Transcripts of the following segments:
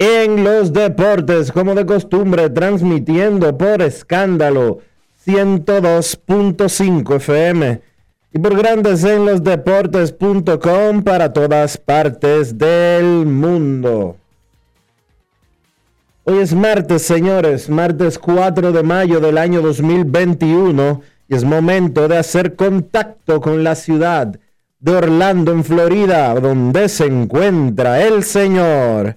en los Deportes, como de costumbre, transmitiendo por escándalo 102.5 FM y por Grandes en los Deportes.com para todas partes del mundo. Hoy es martes, señores, martes 4 de mayo del año 2021 y es momento de hacer contacto con la ciudad de Orlando, en Florida, donde se encuentra el señor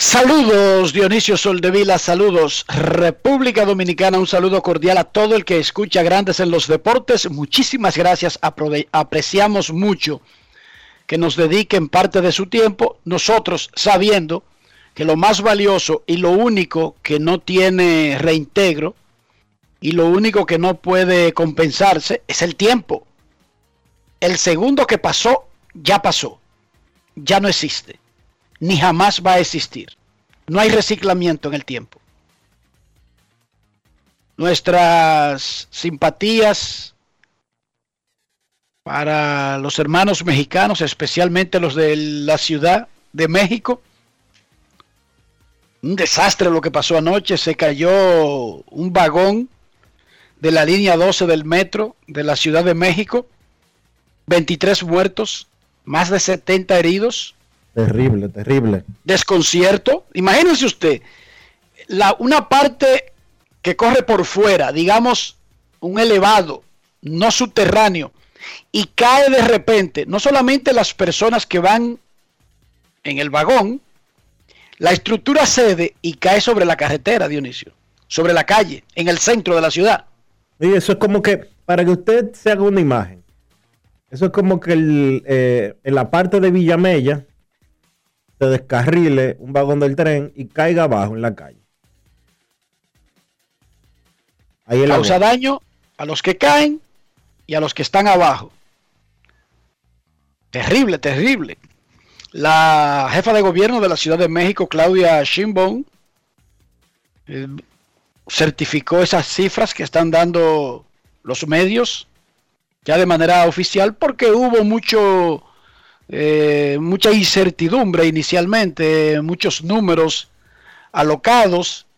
Saludos Dionisio Soldevila, saludos República Dominicana, un saludo cordial a todo el que escucha Grandes en los Deportes. Muchísimas gracias, apreciamos mucho que nos dediquen parte de su tiempo, nosotros sabiendo que lo más valioso y lo único que no tiene reintegro y lo único que no puede compensarse es el tiempo. El segundo que pasó, ya pasó, ya no existe ni jamás va a existir. No hay reciclamiento en el tiempo. Nuestras simpatías para los hermanos mexicanos, especialmente los de la Ciudad de México. Un desastre lo que pasó anoche. Se cayó un vagón de la línea 12 del metro de la Ciudad de México. 23 muertos, más de 70 heridos Terrible, terrible. desconcierto. Imagínense usted, la, una parte que corre por fuera, digamos un elevado, no subterráneo, y cae de repente, no solamente las personas que van en el vagón, la estructura cede y cae sobre la carretera, Dionisio, sobre la calle, en el centro de la ciudad. Y eso es como que, para que usted se haga una imagen, eso es como que el, eh, en la parte de Villamella se descarrile un vagón del tren y caiga abajo en la calle. Ahí Causa daño a los que caen y a los que están abajo. Terrible, terrible. La jefa de gobierno de la Ciudad de México, Claudia Sheinbaum, eh, certificó esas cifras que están dando los medios ya de manera oficial porque hubo mucho eh, mucha incertidumbre inicialmente, muchos números alocados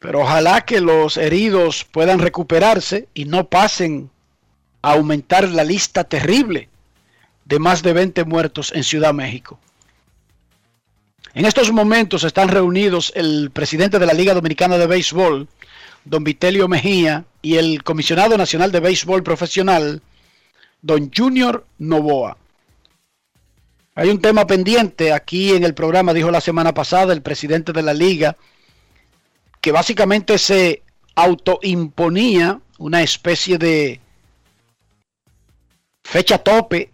pero ojalá que los heridos puedan recuperarse y no pasen a aumentar la lista terrible de más de 20 muertos en Ciudad México. En estos momentos están reunidos el presidente de la Liga Dominicana de Béisbol, don Vitelio Mejía, y el comisionado nacional de béisbol profesional, don Junior Novoa. Hay un tema pendiente aquí en el programa, dijo la semana pasada el presidente de la liga, que básicamente se autoimponía una especie de fecha tope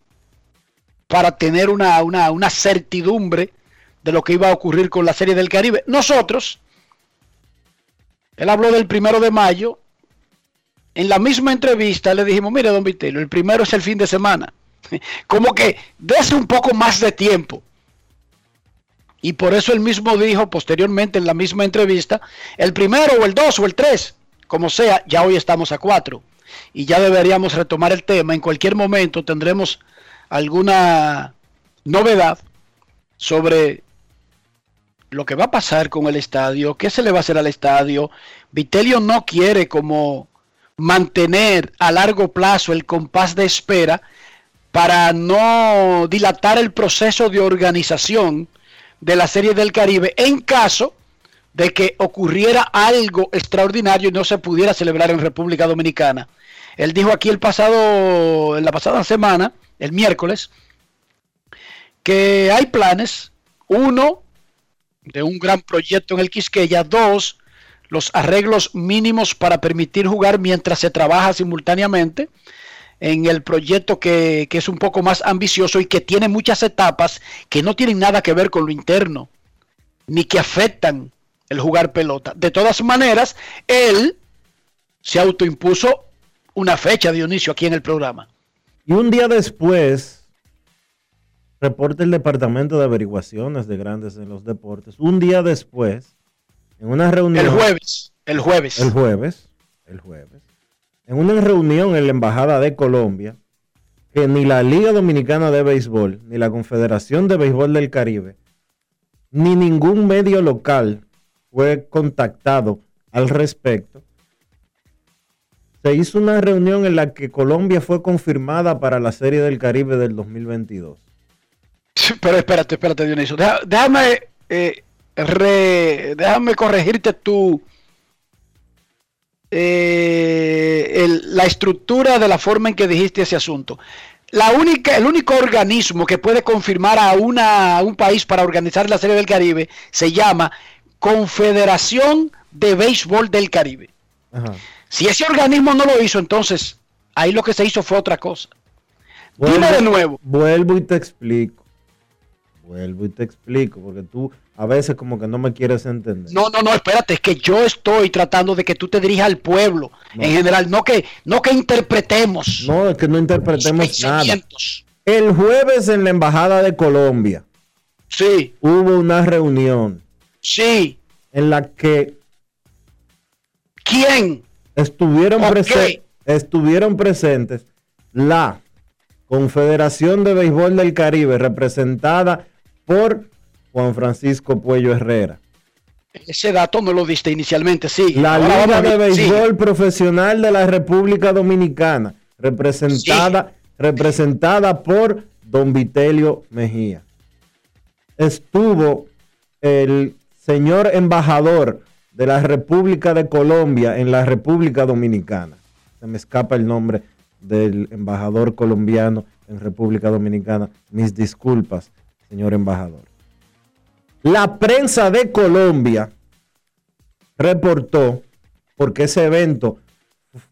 para tener una, una, una certidumbre de lo que iba a ocurrir con la Serie del Caribe. Nosotros, él habló del primero de mayo, en la misma entrevista le dijimos, mire, don Vitello, el primero es el fin de semana. Como que dése un poco más de tiempo. Y por eso él mismo dijo posteriormente en la misma entrevista, el primero o el dos o el tres, como sea, ya hoy estamos a cuatro. Y ya deberíamos retomar el tema. En cualquier momento tendremos alguna novedad sobre lo que va a pasar con el estadio, qué se le va a hacer al estadio. Vitelio no quiere como mantener a largo plazo el compás de espera para no dilatar el proceso de organización de la Serie del Caribe en caso de que ocurriera algo extraordinario y no se pudiera celebrar en República Dominicana. Él dijo aquí el pasado, en la pasada semana, el miércoles, que hay planes, uno, de un gran proyecto en el Quisqueya, dos, los arreglos mínimos para permitir jugar mientras se trabaja simultáneamente en el proyecto que, que, es un poco más ambicioso y que tiene muchas etapas que no tienen nada que ver con lo interno, ni que afectan el jugar pelota. De todas maneras, él se autoimpuso una fecha, Dionisio, aquí en el programa. Y un día después, reporta el Departamento de Averiguaciones de Grandes en los Deportes, un día después, en una reunión... El jueves, el jueves. El jueves, el jueves. En una reunión en la Embajada de Colombia, que ni la Liga Dominicana de Béisbol, ni la Confederación de Béisbol del Caribe, ni ningún medio local fue contactado al respecto, se hizo una reunión en la que Colombia fue confirmada para la Serie del Caribe del 2022. Pero espérate, espérate, Dionisio. déjame, eh, déjame corregirte tu, eh, la estructura de la forma en que dijiste ese asunto. La única, el único organismo que puede confirmar a, una, a un país para organizar la Serie del Caribe se llama Confederación de Béisbol del Caribe. Ajá. Si ese organismo no lo hizo, entonces ahí lo que se hizo fue otra cosa. Vuelvo, Dime de nuevo. Vuelvo y te explico. Vuelvo y te explico, porque tú a veces como que no me quieres entender. No, no, no, espérate, es que yo estoy tratando de que tú te dirijas al pueblo no. en general, no que, no que interpretemos. No, es que no interpretemos nada. El jueves en la Embajada de Colombia. Sí. Hubo una reunión. Sí. En la que... ¿Quién? Estuvieron, okay. presen estuvieron presentes la Confederación de Béisbol del Caribe, representada por Juan Francisco Puello Herrera. Ese dato no lo diste inicialmente, sí. La Ahora Liga de Béisbol sí. Profesional de la República Dominicana, representada, sí. representada por don Vitelio Mejía. Estuvo el señor embajador de la República de Colombia en la República Dominicana. Se me escapa el nombre del embajador colombiano en República Dominicana. Mis disculpas, señor embajador. La prensa de Colombia reportó, porque ese evento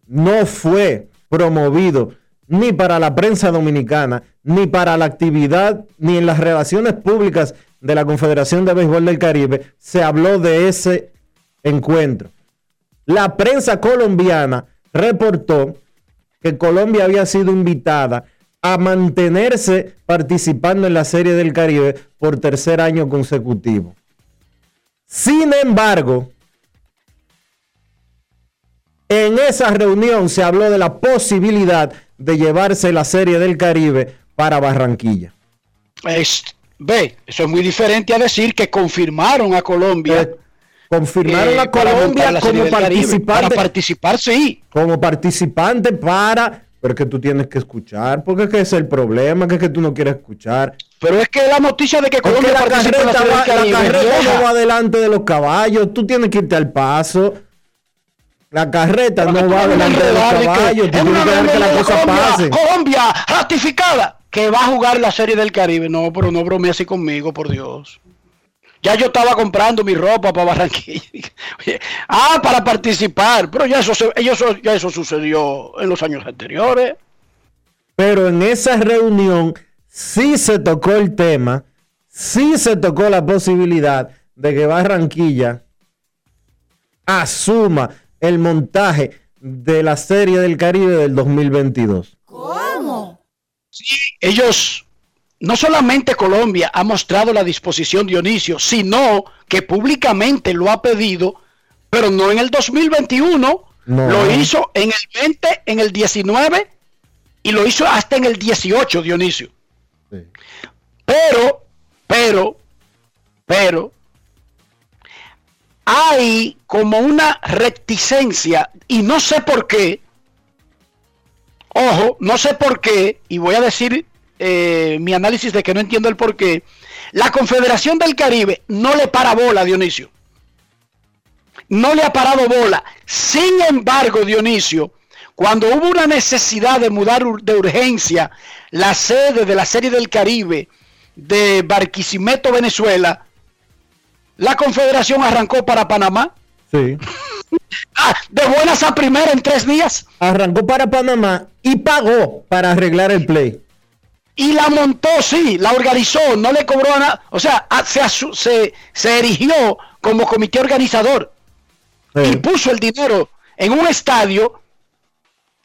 no fue promovido ni para la prensa dominicana, ni para la actividad, ni en las relaciones públicas de la Confederación de Béisbol del Caribe, se habló de ese encuentro. La prensa colombiana reportó que Colombia había sido invitada a mantenerse participando en la Serie del Caribe por tercer año consecutivo. Sin embargo, en esa reunión se habló de la posibilidad de llevarse la Serie del Caribe para Barranquilla. Es, ve, eso es muy diferente a decir que confirmaron a Colombia. Eh, confirmaron eh, a Colombia como participante. Para participar, sí. Como participante para. Pero es que tú tienes que escuchar, porque es que es el problema, que es que tú no quieres escuchar. Pero es que la noticia de que Colombia la carreta, en la, va, la carreta no va delante de los caballos, tú tienes que irte al paso. La carreta pero no va delante de los caballos, tú tienes que dejar que las cosas pasen. Colombia, ratificada, que va a jugar la Serie del Caribe. No, pero no bromea así conmigo, por Dios. Ya yo estaba comprando mi ropa para Barranquilla. ah, para participar. Pero ya eso, eso, ya eso sucedió en los años anteriores. Pero en esa reunión sí se tocó el tema, sí se tocó la posibilidad de que Barranquilla asuma el montaje de la Serie del Caribe del 2022. ¿Cómo? Sí, ellos, no solamente Colombia ha mostrado la disposición Dionisio, sino que públicamente lo ha pedido, pero no en el 2021, lo hizo en el 20, en el 19 y lo hizo hasta en el 18, Dionisio. Pero, pero, pero, hay como una reticencia y no sé por qué, ojo, no sé por qué, y voy a decir eh, mi análisis de que no entiendo el por qué, la Confederación del Caribe no le para bola, Dionisio. No le ha parado bola. Sin embargo, Dionisio, cuando hubo una necesidad de mudar de urgencia la sede de la Serie del Caribe de Barquisimeto, Venezuela, la Confederación arrancó para Panamá. Sí. Ah, de buenas a primera en tres días. Arrancó para Panamá y pagó para arreglar el play. Y la montó, sí, la organizó, no le cobró nada. O sea, ah, se, se, erigió como comité organizador. Y puso el dinero en un estadio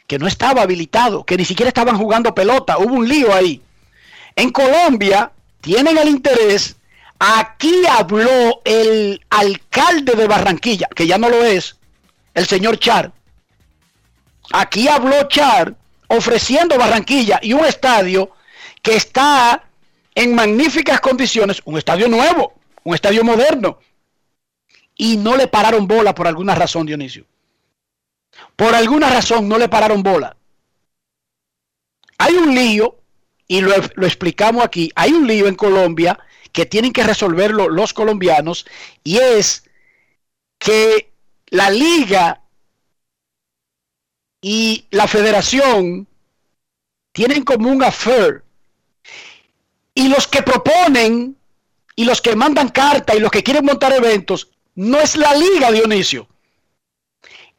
que no estaba habilitado, que ni siquiera estaban jugando pelota. Hubo un lío ahí. En Colombia tienen el interés Aquí habló el alcalde de Barranquilla, que ya no lo es, el señor Char. Aquí habló Char ofreciendo Barranquilla y un estadio está en magníficas condiciones, un estadio nuevo, un estadio moderno. Y no le pararon bola por alguna razón, Dionisio. Por alguna razón no le pararon bola. Hay un lío, y lo, lo explicamos aquí, hay un lío en Colombia que tienen que resolverlo los colombianos y es que la liga y la federación tienen como un affair y los que proponen y los que mandan carta y los que quieren montar eventos no es la liga Dionisio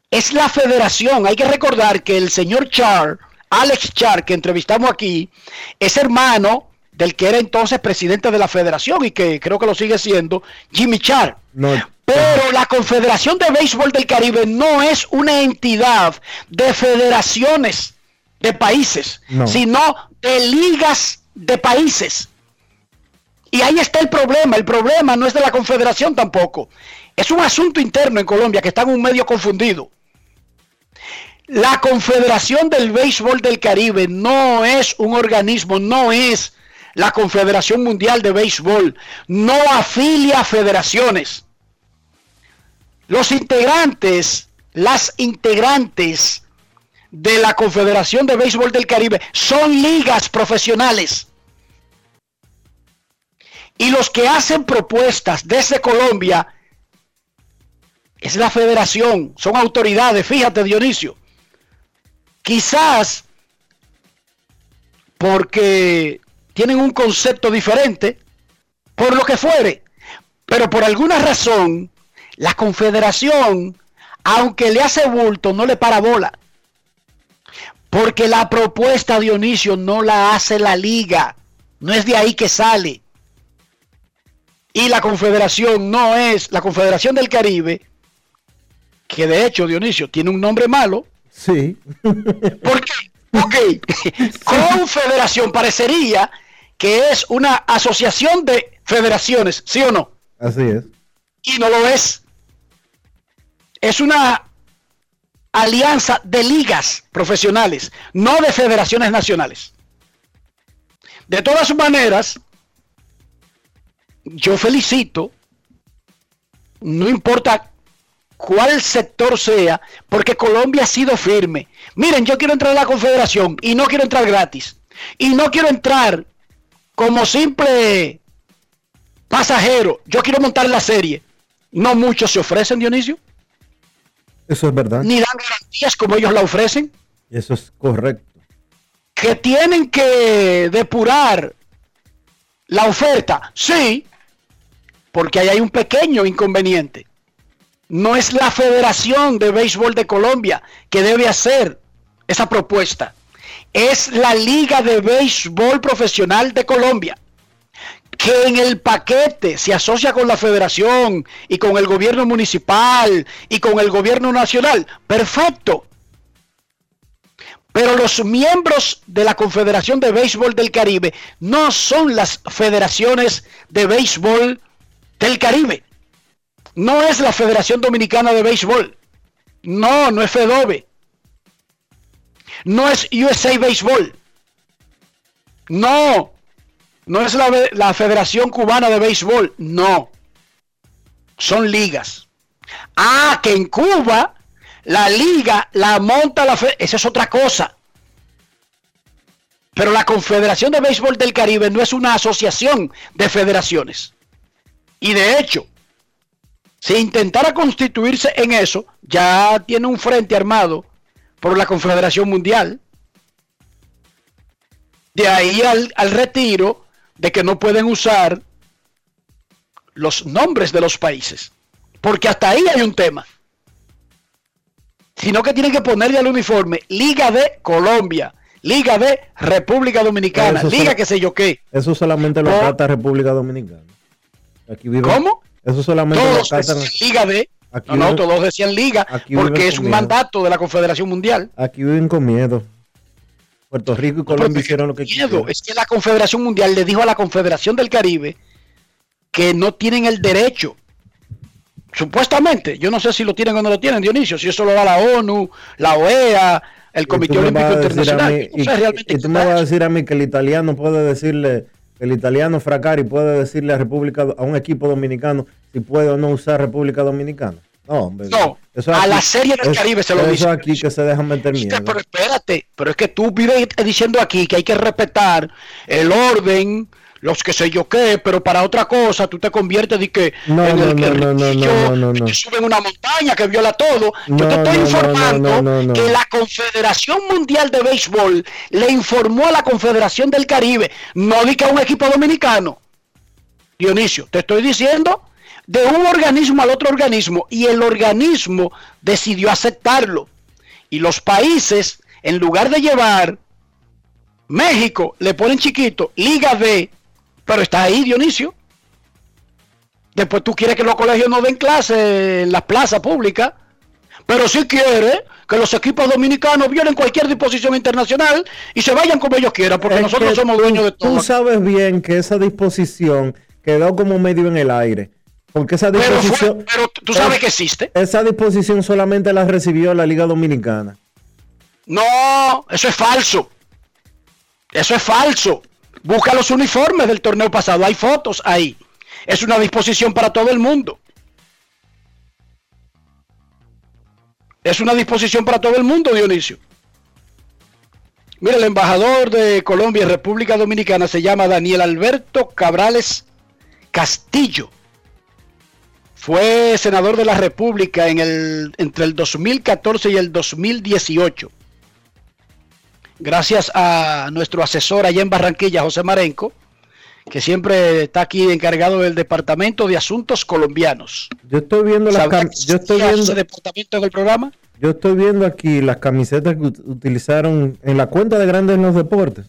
es la federación hay que recordar que el señor Char Alex Char que entrevistamos aquí es hermano del que era entonces presidente de la federación y que creo que lo sigue siendo, Jimmy Char. Pero la Confederación de Béisbol del Caribe no es una entidad de federaciones de países, sino de ligas de países. Y ahí está el problema. El problema no es de la Confederación tampoco. Es un asunto interno en Colombia que está en un medio confundido. La Confederación del Béisbol del Caribe no es un organismo, no es la Confederación Mundial de Béisbol no afilia federaciones. Los integrantes, las integrantes de la Confederación de Béisbol del Caribe son ligas profesionales. Y los que hacen propuestas desde Colombia es la federación, son autoridades, fíjate Dionisio. Quizás porque tienen un concepto diferente, por lo que fuere, pero por alguna razón, la confederación, aunque le hace bulto, no le para bola. Porque la propuesta Dionisio no la hace la liga, no es de ahí que sale. Y la confederación no es, la confederación del Caribe, que de hecho Dionisio tiene un nombre malo. Sí. ¿Por qué? Ok, confederación parecería que es una asociación de federaciones, ¿sí o no? Así es. Y no lo es. Es una alianza de ligas profesionales, no de federaciones nacionales. De todas maneras, yo felicito, no importa cuál sector sea, porque Colombia ha sido firme. Miren, yo quiero entrar a la confederación y no quiero entrar gratis. Y no quiero entrar como simple pasajero. Yo quiero montar la serie. No muchos se ofrecen, Dionisio. Eso es verdad. Ni dan garantías como ellos la ofrecen. Eso es correcto. Que tienen que depurar la oferta. Sí, porque ahí hay un pequeño inconveniente. No es la Federación de Béisbol de Colombia que debe hacer esa propuesta. Es la Liga de Béisbol Profesional de Colombia, que en el paquete se asocia con la federación y con el gobierno municipal y con el gobierno nacional. Perfecto. Pero los miembros de la Confederación de Béisbol del Caribe no son las federaciones de béisbol del Caribe. No es la Federación Dominicana de Béisbol. No, no es FEDOBE. No es USA Béisbol. No, no es la, la, Federación Cubana de Béisbol. No. Son ligas. Ah, que en Cuba la liga la monta la fe esa es otra cosa. Pero la Confederación de Béisbol del Caribe no es una asociación de federaciones. Y de hecho, si intentara constituirse en eso, ya tiene un frente armado por la Confederación Mundial. De ahí al, al retiro de que no pueden usar los nombres de los países. Porque hasta ahí hay un tema sino que tienen que ponerle al uniforme Liga de Colombia, Liga de República Dominicana, Liga que sé yo qué. Eso solamente lo trata República Dominicana. Aquí ¿Cómo? Eso solamente todos decían Liga de. no, no, todos decían Liga, porque es un mandato de la Confederación Mundial. Aquí viven con miedo. Puerto Rico y Colombia hicieron lo que miedo. Es que la Confederación Mundial le dijo a la Confederación del Caribe que no tienen el derecho Supuestamente, yo no sé si lo tienen o no lo tienen, Dionisio, si eso lo da la ONU, la OEA, el Comité Olímpico Internacional. y, tú me vas a decir a mí que el italiano puede decirle, el italiano Fracari puede decirle a República a un equipo dominicano si puede o no usar República Dominicana. No, hombre, no a la serie del Caribe se lo dice. Eso aquí que se dejan meter miedo. Pero espérate, pero es que tú vives diciendo aquí que hay que respetar el orden, los que sé yo qué, pero para otra cosa tú te conviertes de que no, en el que no, no, no, te suben una montaña que viola todo. yo te estoy informando que la Confederación Mundial de Béisbol le informó a la Confederación del Caribe, no di que a un equipo dominicano. Dionisio, te estoy diciendo de un organismo al otro organismo y el organismo decidió aceptarlo. Y los países, en lugar de llevar México, le ponen chiquito, Liga B, pero está ahí, Dionisio. Después tú quieres que los colegios no den clase en las plazas públicas. Pero si quiere que los equipos dominicanos violen cualquier disposición internacional y se vayan como ellos quieran, porque nosotros somos dueños de todo. Tú sabes bien que esa disposición quedó como medio en el aire. Porque esa disposición. Pero, tú sabes que existe. Esa disposición solamente la recibió la Liga Dominicana. No, eso es falso. Eso es falso. Busca los uniformes del torneo pasado, hay fotos ahí. Es una disposición para todo el mundo. Es una disposición para todo el mundo, Dionisio. Mira, el embajador de Colombia en República Dominicana se llama Daniel Alberto Cabrales Castillo. Fue senador de la República en el, entre el 2014 y el 2018 gracias a nuestro asesor allá en Barranquilla, José Marenco, que siempre está aquí encargado del Departamento de Asuntos Colombianos. Yo estoy viendo las yo estoy viendo ese departamento en el programa. Yo estoy viendo aquí las camisetas que utilizaron en la cuenta de Grandes en los Deportes.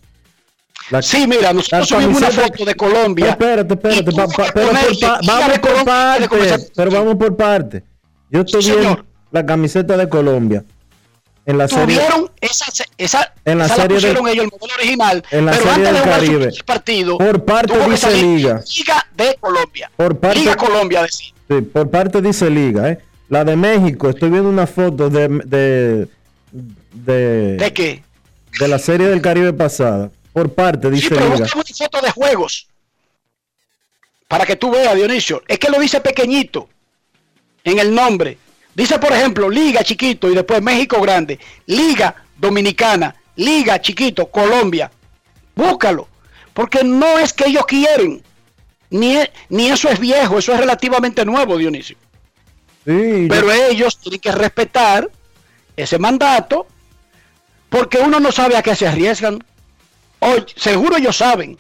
sí, mira, nosotros subimos una foto de Colombia. espérate, espérate, vamos por parte, pero vamos por parte. Yo estoy viendo la camiseta de Colombia en la tuvieron esa, esa, en la serie pusieron ellos el modelo original en la pero serie antes del de Caribe. partido por parte dice Liga. Liga de Colombia. Por parte, Liga Colombia decir. sí, por parte dice Liga ¿eh? la de México estoy viendo una foto de de, de ¿De qué? de la serie del Caribe pasada. Por parte dice sí, pero Liga. una foto de juegos para que tú veas Dionisio. Es que lo dice pequeñito en el nombre Dice, por ejemplo, Liga chiquito y después México grande, Liga Dominicana, Liga chiquito, Colombia. Búscalo, porque no es que ellos quieren, ni, ni eso es viejo, eso es relativamente nuevo, Dionisio. Pero ellos tienen que respetar ese mandato, porque uno no sabe a qué se arriesgan. Hoy, seguro ellos saben,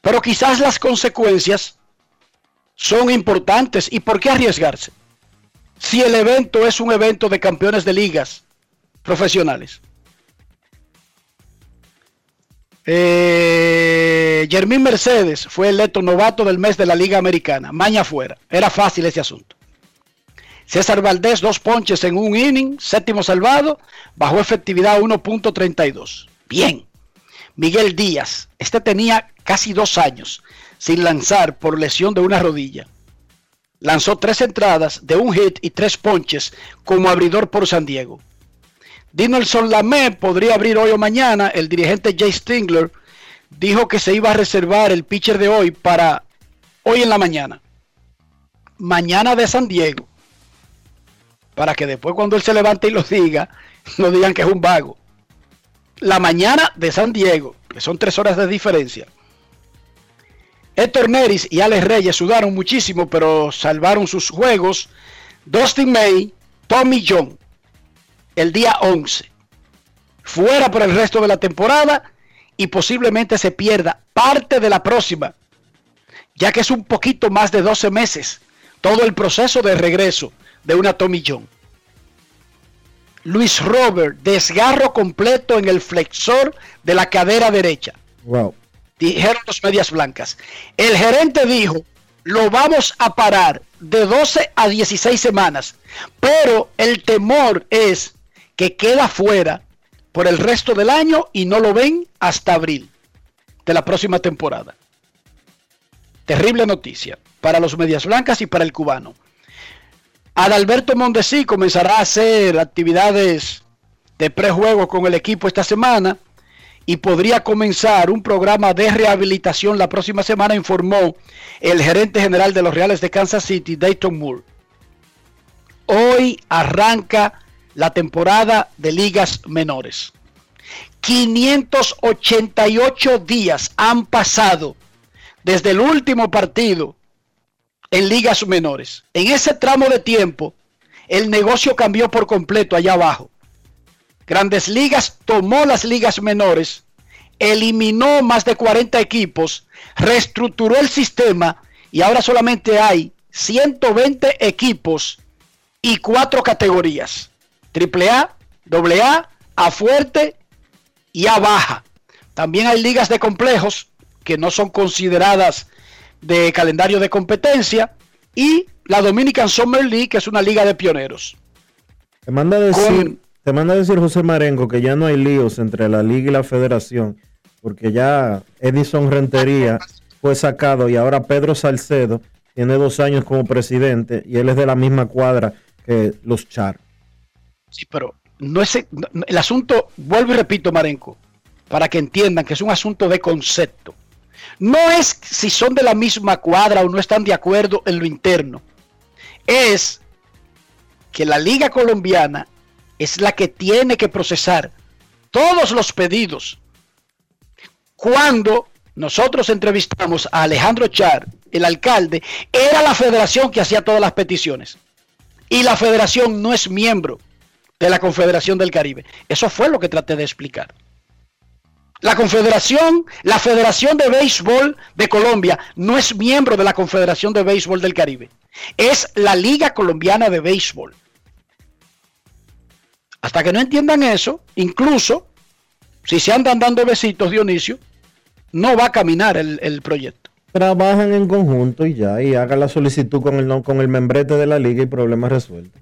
pero quizás las consecuencias son importantes. ¿Y por qué arriesgarse? Si el evento es un evento de campeones de ligas profesionales. Eh, Germín Mercedes fue electo novato del mes de la Liga Americana. Maña fuera. Era fácil ese asunto. César Valdés, dos ponches en un inning, séptimo salvado, bajo efectividad 1.32. Bien. Miguel Díaz, este tenía casi dos años sin lanzar por lesión de una rodilla. Lanzó tres entradas de un hit y tres ponches como abridor por San Diego. Dinelson Lamé podría abrir hoy o mañana. El dirigente Jay Stingler dijo que se iba a reservar el pitcher de hoy para hoy en la mañana. Mañana de San Diego. Para que después cuando él se levante y lo diga, no digan que es un vago. La mañana de San Diego, que son tres horas de diferencia. Héctor Neris y Alex Reyes sudaron muchísimo, pero salvaron sus juegos. Dustin May, Tommy John, el día 11. Fuera por el resto de la temporada y posiblemente se pierda parte de la próxima, ya que es un poquito más de 12 meses todo el proceso de regreso de una Tommy John. Luis Robert, desgarro completo en el flexor de la cadera derecha. Wow. Dijeron los medias blancas. El gerente dijo, lo vamos a parar de 12 a 16 semanas, pero el temor es que queda fuera por el resto del año y no lo ven hasta abril de la próxima temporada. Terrible noticia para los medias blancas y para el cubano. Adalberto Mondesi comenzará a hacer actividades de prejuego con el equipo esta semana y podría comenzar un programa de rehabilitación la próxima semana, informó el gerente general de los Reales de Kansas City, Dayton Moore. Hoy arranca la temporada de ligas menores. 588 días han pasado desde el último partido en ligas menores. En ese tramo de tiempo, el negocio cambió por completo allá abajo. Grandes Ligas tomó las ligas menores, eliminó más de 40 equipos, reestructuró el sistema y ahora solamente hay 120 equipos y cuatro categorías. Triple A, doble A, A fuerte y A baja. También hay ligas de complejos que no son consideradas de calendario de competencia y la Dominican Summer League, que es una liga de pioneros. Te manda a decir, te manda a decir José Marengo que ya no hay líos entre la liga y la federación, porque ya Edison Rentería fue sacado y ahora Pedro Salcedo tiene dos años como presidente y él es de la misma cuadra que los Char. Sí, pero no es el asunto, vuelvo y repito, Marenco, para que entiendan que es un asunto de concepto. No es si son de la misma cuadra o no están de acuerdo en lo interno. Es que la Liga Colombiana es la que tiene que procesar todos los pedidos. Cuando nosotros entrevistamos a Alejandro Char, el alcalde, era la federación que hacía todas las peticiones. Y la federación no es miembro de la Confederación del Caribe. Eso fue lo que traté de explicar. La Confederación, la Federación de Béisbol de Colombia no es miembro de la Confederación de Béisbol del Caribe. Es la Liga Colombiana de Béisbol. Hasta que no entiendan eso, incluso si se andan dando besitos, Dionisio, no va a caminar el, proyecto. Trabajan en conjunto y ya, y hagan la solicitud con el, con el membrete de la liga y problemas resueltos.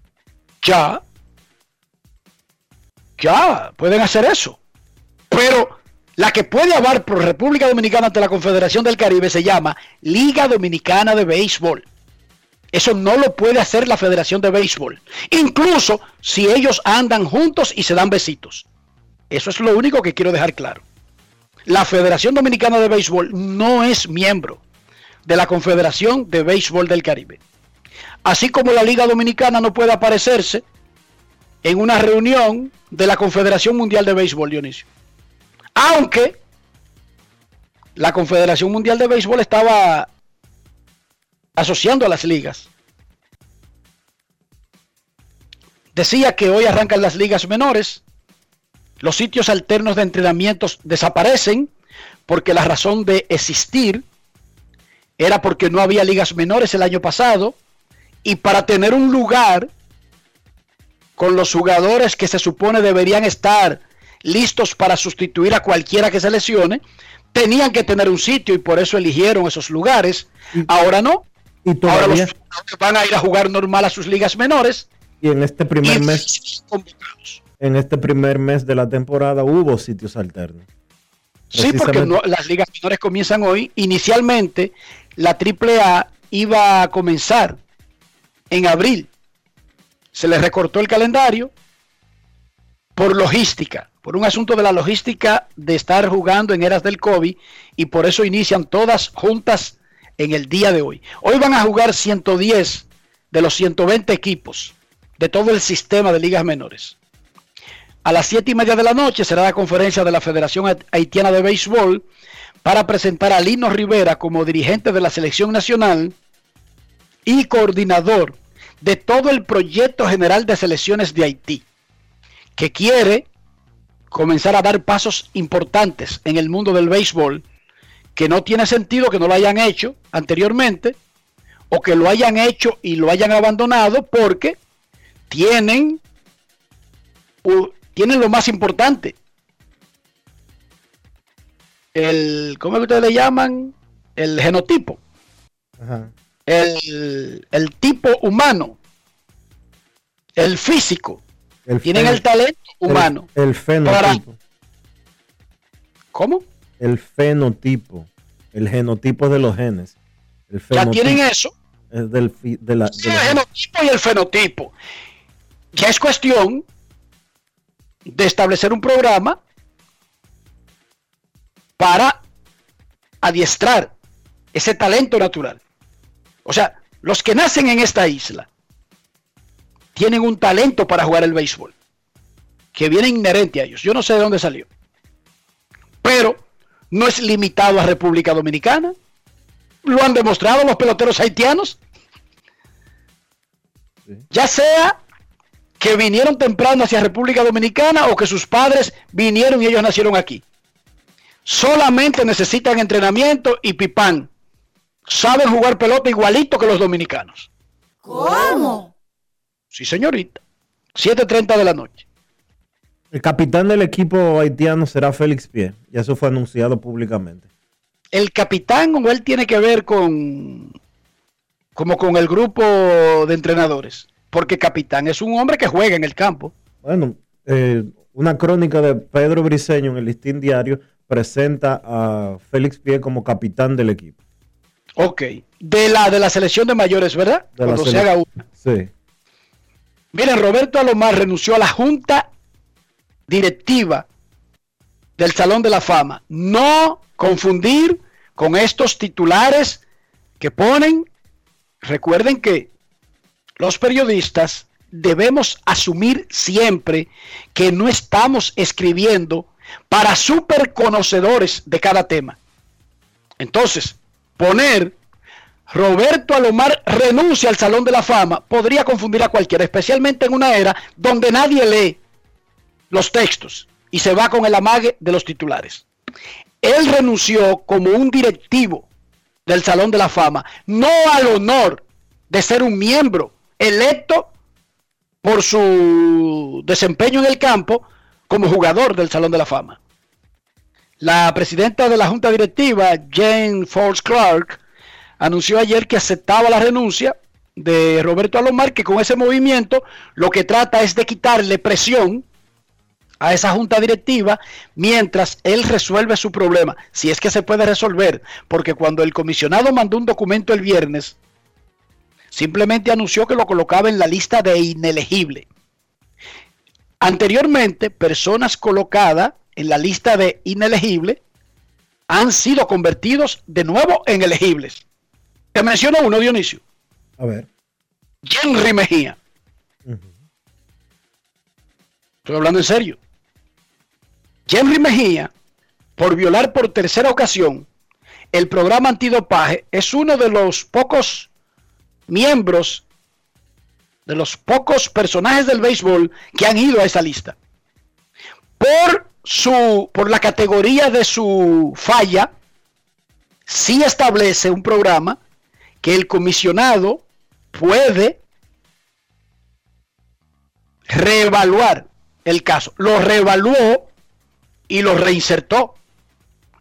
Ya. Ya, pueden hacer eso. Pero la que puede hablar por República Dominicana ante la Confederación del Caribe se llama Liga Dominicana de Béisbol. Eso no lo puede hacer la Federación de Béisbol. Incluso si ellos andan juntos y se dan besitos. Eso es lo único que quiero dejar claro. La Federación Dominicana de Béisbol no es miembro de la Confederación de Béisbol del Caribe. Así como la Liga Dominicana no puede aparecerse en una reunión de la Confederación Mundial de Béisbol, Dionisio. Aunque la Confederación Mundial de Béisbol estaba asociando a las ligas. Decía que hoy arrancan las ligas menores, los sitios alternos de entrenamientos desaparecen porque la razón de existir era porque no había ligas menores el año pasado y para tener un lugar con los jugadores que se supone deberían estar listos para sustituir a cualquiera que se lesione, tenían que tener un sitio y por eso eligieron esos lugares. Ahora no. Y Ahora los todavía, van a ir a jugar normal a sus ligas menores. y en este primer mes, en este primer mes de la temporada hubo sitios alternos. Sí, porque no- las ligas menores comienzan hoy. Inicialmente, la AAA iba a comenzar en abril. Se le recortó el calendario por logística, por un asunto de la logística de estar jugando en eras del COVID y por eso inician todas juntas en el día de hoy. Hoy van a jugar 110 de los 120 equipos de todo el sistema de ligas menores. A las siete y media de la noche será la conferencia de la Federación Haitiana de Béisbol para presentar a Lino Rivera como dirigente de la selección nacional y coordinador de todo el proyecto general de selecciones de Haití, que quiere comenzar a dar pasos importantes en el mundo del béisbol, que no tiene sentido que no lo hayan hecho anteriormente, o que lo hayan hecho y lo hayan abandonado porque tienen tienen lo más importante. El, ¿cómo es que ustedes le llaman? El genotipo, Ajá. el, el tipo humano, el físico. El Tienen el talento humano. El, el fenotipo. ¿Cómo? El fenotipo. El genotipo de los genes. El Ya tienen eso. es del, de la, de el genotipo y el fenotipo. Ya es cuestión de establecer un programa para adiestrar ese talento natural. O sea, los que nacen en esta isla tienen un talento para jugar el béisbol que viene inherente a ellos. Yo no sé de dónde salió. Pero no es limitado a República Dominicana. Lo han demostrado los peloteros haitianos. Sí. Ya sea que vinieron temprano hacia República Dominicana o que sus padres vinieron y ellos nacieron aquí. Solamente necesitan entrenamiento y pipán. Saben jugar pelota igualito que los dominicanos. ¿Cómo? Sí, señorita. 7.30 de la noche. El capitán del equipo haitiano será Félix Pie. Ya eso fue anunciado públicamente. El capitán o él tiene que ver con como con el grupo de entrenadores. Porque capitán es un hombre que juega en el campo. Bueno, eh, una crónica de Pedro Briseño en el Listín Diario presenta a Félix Pie como capitán del equipo. Ok. De la de la selección de mayores, ¿verdad? De Cuando se haga una. Sí. Miren, Roberto Alomar renunció a la junta directiva del Salón de la Fama. No confundir con estos titulares que ponen. Recuerden que los periodistas debemos asumir siempre que no estamos escribiendo para super conocedores de cada tema. Entonces, poner Roberto Alomar renuncia al Salón de la Fama podría confundir a cualquiera, especialmente en una era donde nadie lee los textos y se va con el amague de los titulares. Él renunció como un directivo del Salón de la Fama, no al honor de ser un miembro electo por su desempeño en el campo como jugador del Salón de la Fama. La presidenta de la Junta Directiva, Jane Force Clark, anunció ayer que aceptaba la renuncia de Roberto Alomar, que con ese movimiento lo que trata es de quitarle presión a esa junta directiva mientras él resuelve su problema, si es que se puede resolver, porque cuando el comisionado mandó un documento el viernes, simplemente anunció que lo colocaba en la lista de inelegible. Anteriormente, personas colocadas en la lista de inelegible han sido convertidos de nuevo en elegibles. Te menciono uno, Dionisio. A ver. Henry Mejía. Estoy hablando en serio. Henry Mejía, por violar por tercera ocasión el programa antidopaje, es uno de los pocos miembros, de los pocos personajes del béisbol que han ido a esa lista. Por su, por la categoría de su falla, sí establece un programa que el comisionado puede reevaluar el caso. Lo reevaluó y lo reinsertó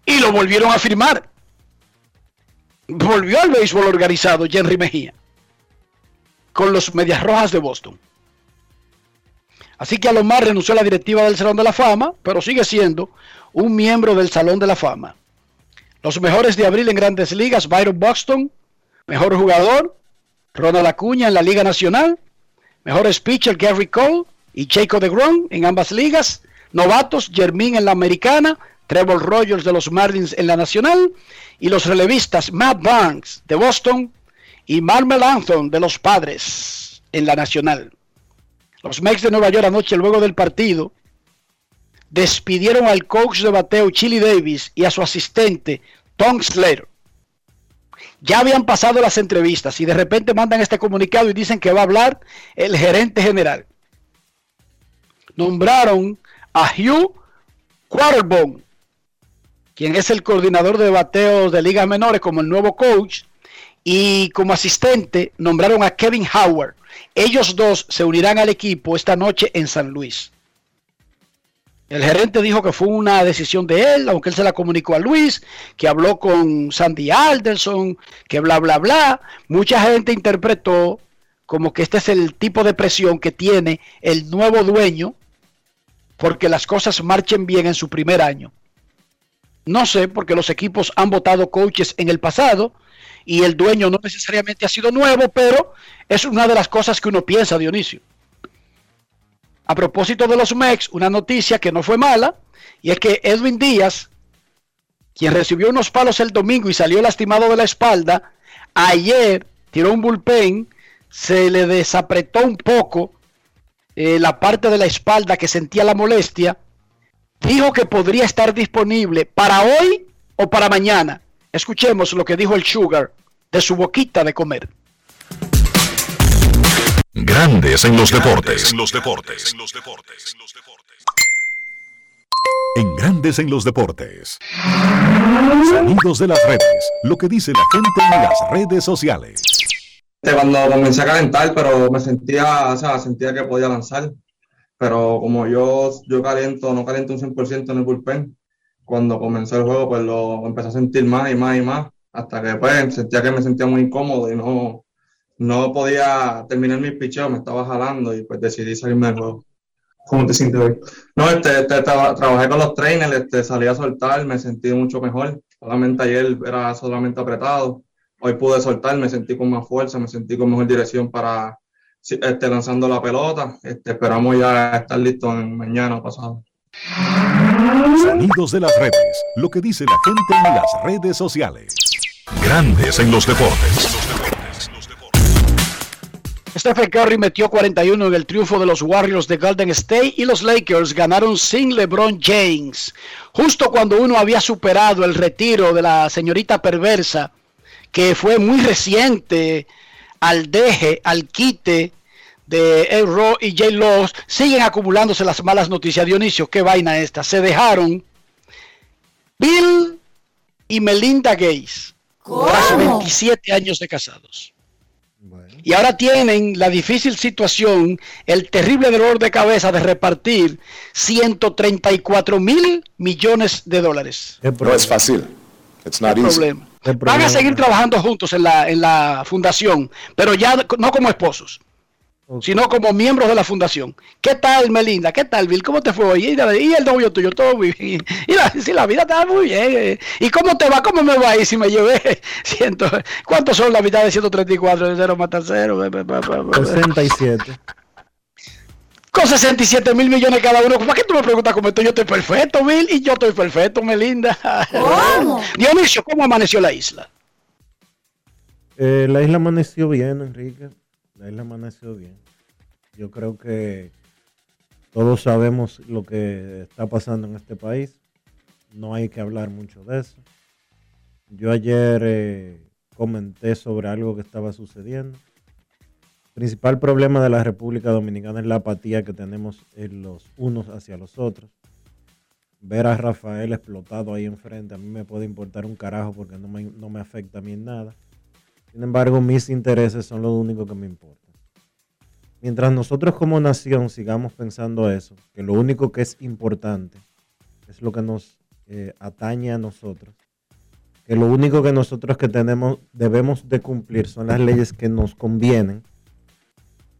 y lo volvieron a firmar. Volvió al béisbol organizado Henry Mejía con los Medias Rojas de Boston. Así que a lo más renunció a la directiva del Salón de la Fama, pero sigue siendo un miembro del Salón de la Fama. Los mejores de abril en grandes ligas, Byron Buxton, mejor jugador, Ronald Acuña en la Liga Nacional, mejor pitcher Gary Cole y Jacob DeGrom en ambas ligas, novatos Jermín en la Americana, Trevor Rogers de los Marlins en la Nacional y los relevistas Matt Barnes de Boston y Marmel Anthony de los Padres en la Nacional. Los Mex de Nueva York anoche luego del partido despidieron al coach de bateo Chili Davis y a su asistente Tom Slater. Ya habían pasado las entrevistas y de repente mandan este comunicado y dicen que va a hablar el gerente general. Nombraron a Hugh Quarterbone, quien es el coordinador de bateos de ligas menores como el nuevo coach, y como asistente nombraron a Kevin Howard. Ellos dos se unirán al equipo esta noche en San Luis. El gerente dijo que fue una decisión de él, aunque él se la comunicó a Luis, que habló con Sandy Alderson, que bla, bla, bla. Mucha gente interpretó como que este es el tipo de presión que tiene el nuevo dueño porque las cosas marchen bien en su primer año. No sé, porque los equipos han votado coaches en el pasado y el dueño no necesariamente ha sido nuevo, pero es una de las cosas que uno piensa, Dionisio. A propósito de los Mex, una noticia que no fue mala, y es que Edwin Díaz, quien recibió unos palos el domingo y salió lastimado de la espalda, ayer tiró un bullpen, se le desapretó un poco eh, la parte de la espalda que sentía la molestia, dijo que podría estar disponible para hoy o para mañana. Escuchemos lo que dijo el Sugar de su boquita de comer. Grandes en los deportes. En los deportes. En Grandes en los deportes. Sonidos de las redes. Lo que dice la gente en las redes sociales. Cuando comencé a calentar, pero me sentía, o sea, sentía que podía lanzar. Pero como yo, yo caliento, no caliento un 100% en el bullpen, cuando comenzó el juego, pues lo empecé a sentir más y más y más, hasta que pues sentía que me sentía muy incómodo y no, no podía terminar mi picheo, me estaba jalando y pues decidí salirme del juego. ¿Cómo te sientes hoy? No, este, este trabajé con los trainers, este, salí a soltar, me sentí mucho mejor. Solamente ayer era solamente apretado. Hoy pude soltar, me sentí con más fuerza, me sentí con mejor dirección para este, lanzando la pelota. Este, esperamos ya estar listos en mañana o pasado. Sonidos de las redes, lo que dice la gente en las redes sociales. Grandes en los deportes. Stephen Curry metió 41 en el triunfo de los Warriors de Golden State y los Lakers ganaron sin LeBron James. Justo cuando uno había superado el retiro de la señorita perversa, que fue muy reciente al deje, al quite de El y J. Loss, siguen acumulándose las malas noticias. Dionisio, qué vaina esta. Se dejaron Bill y Melinda Gates. Hace 27 años de casados. Y ahora tienen la difícil situación, el terrible dolor de cabeza de repartir 134 mil millones de dólares. No es fácil. It's not problema. Van a seguir trabajando juntos en la, en la fundación, pero ya no como esposos sino como miembros de la fundación. ¿Qué tal, Melinda? ¿Qué tal, Bill? ¿Cómo te fue hoy? Y el novio tuyo, todo muy bien. Y la, si la vida está muy bien. Eh. ¿Y cómo te va? ¿Cómo me va ahí si me llevé? Ciento, ¿Cuántos son la mitad de 134? De 0 mata 0. 67. Con 67 mil millones cada uno. ¿Para qué tú me preguntas cómo estoy? Yo estoy perfecto, Bill, y yo estoy perfecto, Melinda. ¿Cómo? Dionisio, ¿cómo amaneció la isla? Eh, la isla amaneció bien, Enrique. La isla amaneció bien. Yo creo que todos sabemos lo que está pasando en este país. No hay que hablar mucho de eso. Yo ayer eh, comenté sobre algo que estaba sucediendo. Principal problema de la República Dominicana es la apatía que tenemos en los unos hacia los otros. ver a Rafael explotado ahí enfrente, a mí me puede importar un carajo porque no me, no me afecta a mí en nada. Sin embargo, mis intereses son lo único que me importa. Mientras nosotros como nación sigamos pensando eso, que lo único que es importante es lo que nos eh, atañe a nosotros, que lo único que nosotros que tenemos debemos de cumplir son las leyes que nos convienen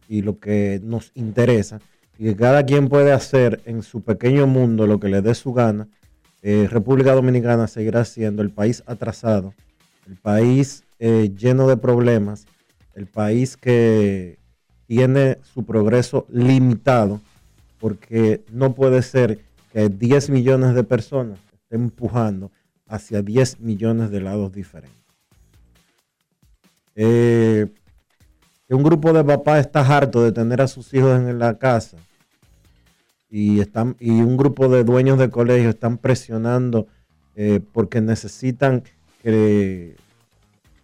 y lo que nos interesa, y que cada quien puede hacer en su pequeño mundo lo que le dé su gana, eh, República Dominicana seguirá siendo el país atrasado, el país eh, lleno de problemas, el país que tiene su progreso limitado, porque no puede ser que 10 millones de personas estén empujando hacia 10 millones de lados diferentes. Eh, que un grupo de papás está harto de tener a sus hijos en la casa y, están, y un grupo de dueños de colegios están presionando eh, porque necesitan que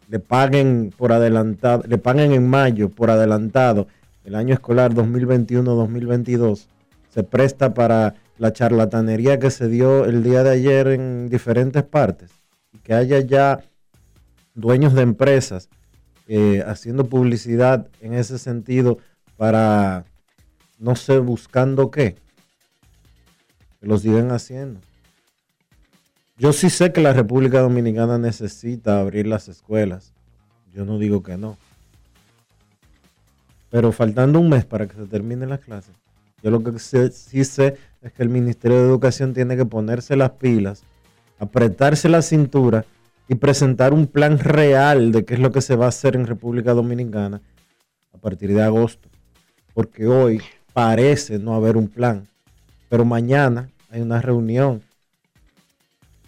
le paguen por adelantado, le paguen en mayo por adelantado. El año escolar 2021-2022, se presta para la charlatanería que se dio el día de ayer en diferentes partes y que haya ya dueños de empresas eh, haciendo publicidad en ese sentido para, no sé, buscando qué, que lo siguen haciendo. Yo sí sé que la República Dominicana necesita abrir las escuelas. Yo no digo que no. Pero faltando un mes para que se termine las clases, yo lo que sí sé es que el Ministerio de Educación tiene que ponerse las pilas, apretarse la cintura y presentar un plan real de qué es lo que se va a hacer en República Dominicana a partir de agosto. Porque hoy parece no haber un plan, pero mañana hay una reunión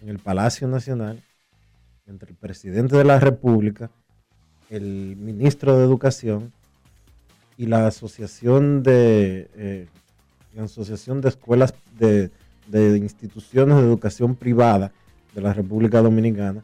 en el Palacio Nacional entre el presidente de la República, el ministro de Educación y la Asociación de, eh, la Asociación de Escuelas de, de Instituciones de Educación Privada de la República Dominicana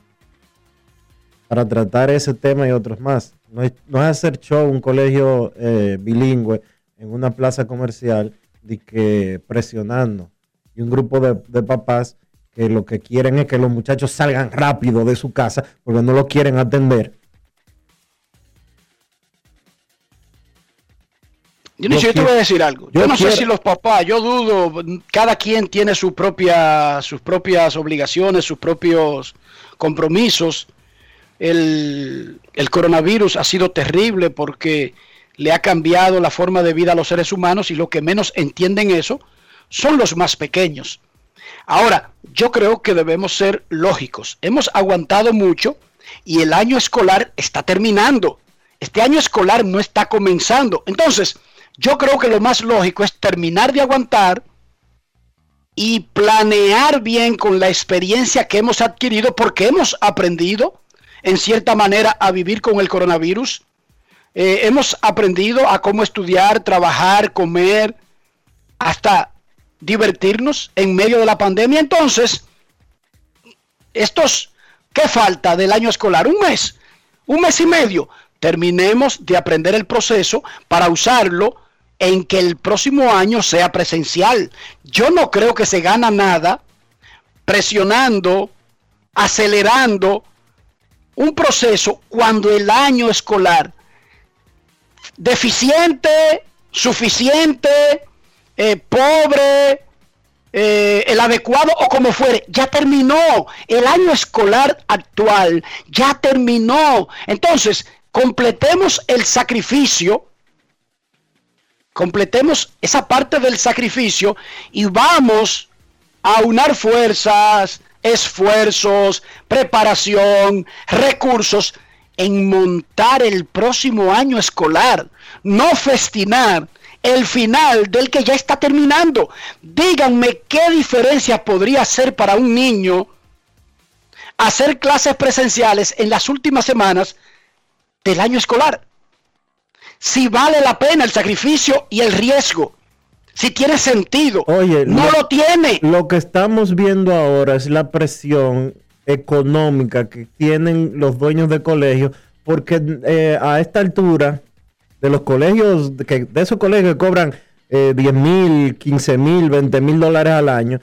para tratar ese tema y otros más. No es, no es hacer show un colegio eh, bilingüe en una plaza comercial de que presionando y un grupo de, de, papás que lo que quieren es que los muchachos salgan rápido de su casa porque no lo quieren atender. Yo, te voy a decir algo. Yo, yo no quiero... sé si los papás, yo dudo, cada quien tiene su propia, sus propias obligaciones, sus propios compromisos el, coronavirus ha sido terrible porque le ha cambiado la forma de vida a los seres humanos y lo que menos entienden eso son los más pequeños. Ahora, yo creo que debemos ser lógicos. Hemos aguantado mucho y el año escolar está terminando. Este año escolar no está comenzando. Entonces, yo creo que lo más lógico es terminar de aguantar y planear bien con la experiencia que hemos adquirido porque hemos aprendido en cierta manera a vivir con el coronavirus. Eh, hemos aprendido a cómo estudiar, trabajar, comer, hasta divertirnos en medio de la pandemia. Entonces, estos, ¿qué falta del año escolar? Un mes, un mes y medio. Terminemos de aprender el proceso para usarlo en que el próximo año sea presencial. Yo no creo que se gana nada presionando, acelerando un proceso cuando el año escolar deficiente, suficiente, eh, pobre, eh, el adecuado o como fuere, ya terminó. El año escolar actual ya terminó. Entonces, completemos el sacrificio, completemos esa parte del sacrificio y vamos a unar fuerzas, esfuerzos, preparación, recursos en montar el próximo año escolar, no festinar el final del que ya está terminando. Díganme qué diferencia podría ser para un niño hacer clases presenciales en las últimas semanas del año escolar. Si vale la pena el sacrificio y el riesgo si tiene sentido. Oye, no lo, lo, tiene. Lo que estamos viendo ahora es la presión económica que tienen los dueños de colegios, porque eh, a esta altura de los colegios, que, de esos colegios que cobran eh, 10 mil, 15 mil, 20 mil dólares al año,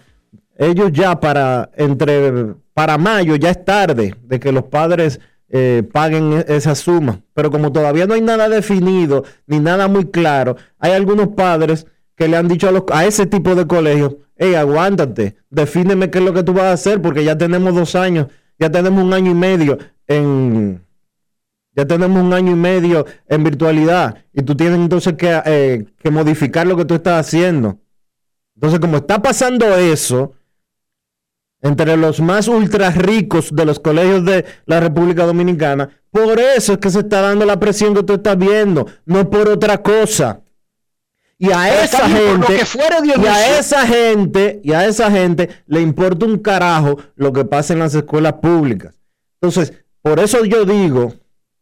ellos ya para entre para mayo ya es tarde de que los padres eh, paguen e- esa suma. Pero como todavía no hay nada definido ni nada muy claro, hay algunos padres que le han dicho a, los, a ese tipo de colegios, hey, aguántate, defíneme qué es lo que tú vas a hacer, porque ya tenemos dos años, ya tenemos un año y medio en, ya tenemos un año y medio en virtualidad y tú tienes entonces que, eh, que modificar lo que tú estás haciendo. Entonces, como está pasando eso, entre los más ultra ricos de los colegios de la República Dominicana, por eso es que se está dando la presión que tú estás viendo, no por otra cosa. Y a Pero esa gente, que fuera, y a esa gente, y a esa gente le importa un carajo lo que pasa en las escuelas públicas. Entonces, por eso yo digo,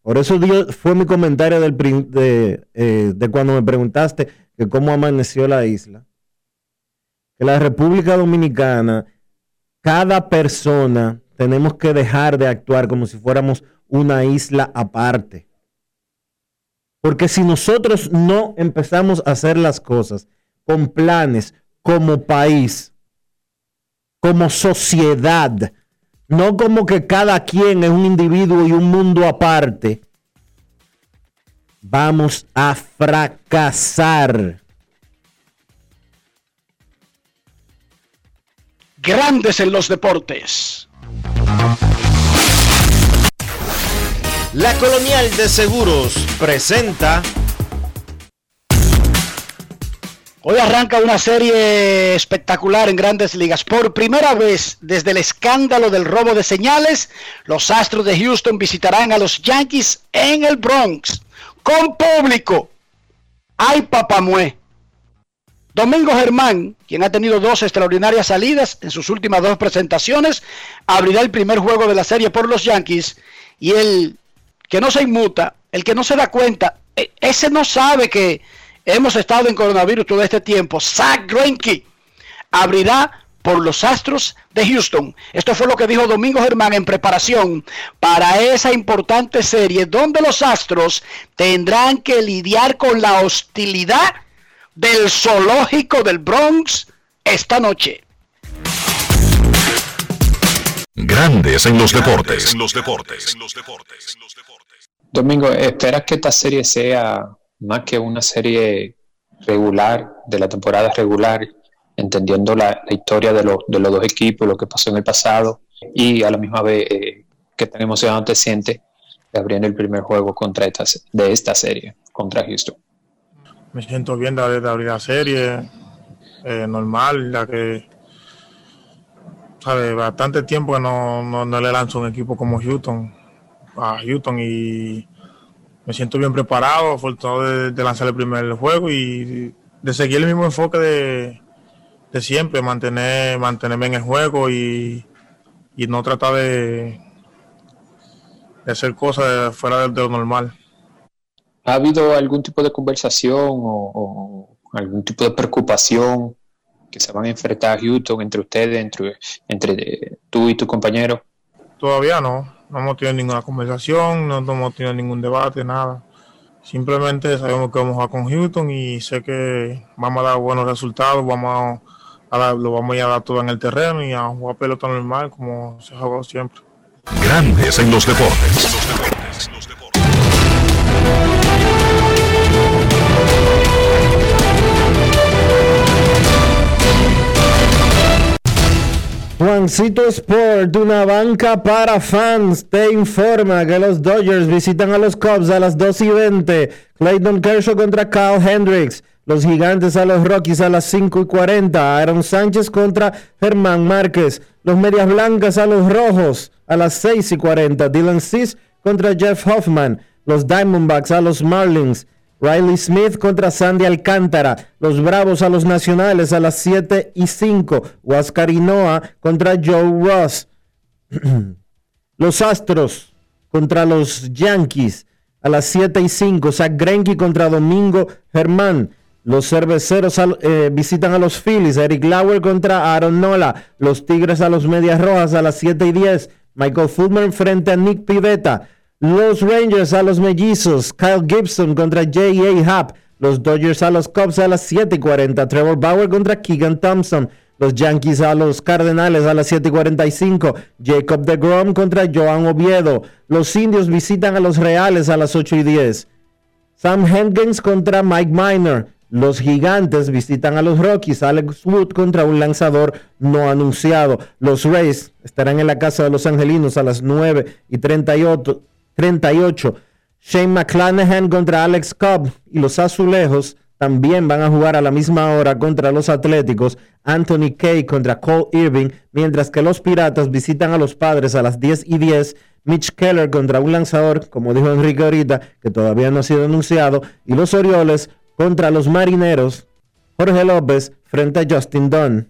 por eso dio- fue mi comentario del, de, eh, de cuando me preguntaste que cómo amaneció la isla. Que la República Dominicana, cada persona, tenemos que dejar de actuar como si fuéramos una isla aparte. Porque si nosotros no empezamos a hacer las cosas con planes como país, como sociedad, no como que cada quien es un individuo y un mundo aparte, vamos a fracasar. Grandes en los deportes. La Colonial de Seguros presenta Hoy arranca una serie espectacular en grandes ligas. Por primera vez desde el escándalo del robo de señales, los Astros de Houston visitarán a los Yankees en el Bronx. Con público. ¡Ay, papamue! Domingo Germán, quien ha tenido dos extraordinarias salidas en sus últimas dos presentaciones, abrirá el primer juego de la serie por los Yankees. Y el que no se inmuta, el que no se da cuenta, e- ese no sabe que hemos estado en coronavirus todo este tiempo. Zach Greinke abrirá por los Astros de Houston. Esto fue lo que dijo Domingo Germán en preparación para esa importante serie donde los Astros tendrán que lidiar con la hostilidad del zoológico del Bronx esta noche. Grandes en los deportes. En los deportes. Domingo, ¿esperas que esta serie sea más que una serie regular, de la temporada regular, entendiendo la, la historia de, los- de los dos equipos, lo que pasó en el pasado, y a la misma vez eh, que tan emocionante te siente abriendo el primer juego contra esta, de esta serie, contra Houston? Me siento bien de, de abrir la serie, eh, normal, ya que, sabe, bastante tiempo que no, no le lanzo un equipo como Houston, a Houston y me siento bien preparado, afortunado de, de lanzar el primer juego y de seguir el mismo enfoque de, de siempre, mantener, mantenerme en el juego y, y no tratar de, de hacer cosas fuera de, de lo normal. ¿Ha habido algún tipo de conversación o, o algún tipo de preocupación que se van a enfrentar a Houston entre ustedes, entre, entre tú y tu compañero? Todavía no, no hemos tenido ninguna conversación, no hemos tenido ningún debate, nada. Simplemente sabemos que vamos a jugar con Houston y sé que vamos a dar buenos resultados, vamos a dar- lo vamos a dar todo en el terreno y a jugar pelota normal como se ha jugado siempre. Grandes en los deportes. Juancito Sport, una banca para fans, te informa que los Dodgers visitan a los Cubs a las 2 y 20. Clayton Kershaw contra Kyle Hendricks. Los Gigantes a los Rockies a las 5 y 40. Aaron Sánchez contra Germán Márquez. Los Medias Blancas a los Rojos a las 6 y 40. Dylan Cease contra Jeff Hoffman. Los Diamondbacks a los Marlins. Riley Smith contra Sandy Alcántara. Los Bravos a los Nacionales a las 7 y 5. Huáscar Hinoa contra Joe Ross. los Astros contra los Yankees a las 7 y 5. Zach Greinke contra Domingo Germán. Los cerveceros eh, visitan a los Phillies. Eric Lauer contra Aaron Nola. Los Tigres a los Medias Rojas a las 7 y 10. Michael Fulmer frente a Nick Pivetta. Los Rangers a los Mellizos. Kyle Gibson contra J.A. Happ. Los Dodgers a los Cubs a las 7 y 40. Trevor Bauer contra Keegan Thompson. Los Yankees a los Cardenales a las 7 y 45. Jacob de Grom contra Joan Oviedo. Los Indios visitan a los Reales a las 8 y 10. Sam Hengens contra Mike Miner. Los Gigantes visitan a los Rockies. Alex Wood contra un lanzador no anunciado. Los Rays estarán en la casa de los Angelinos a las 9 y 38. 38. Shane McClanahan contra Alex Cobb. Y los Azulejos también van a jugar a la misma hora contra los Atléticos. Anthony Kay contra Cole Irving. Mientras que los Piratas visitan a los Padres a las 10 y 10. Mitch Keller contra un lanzador, como dijo Enrique ahorita, que todavía no ha sido anunciado. Y los Orioles contra los Marineros. Jorge López frente a Justin Dunn.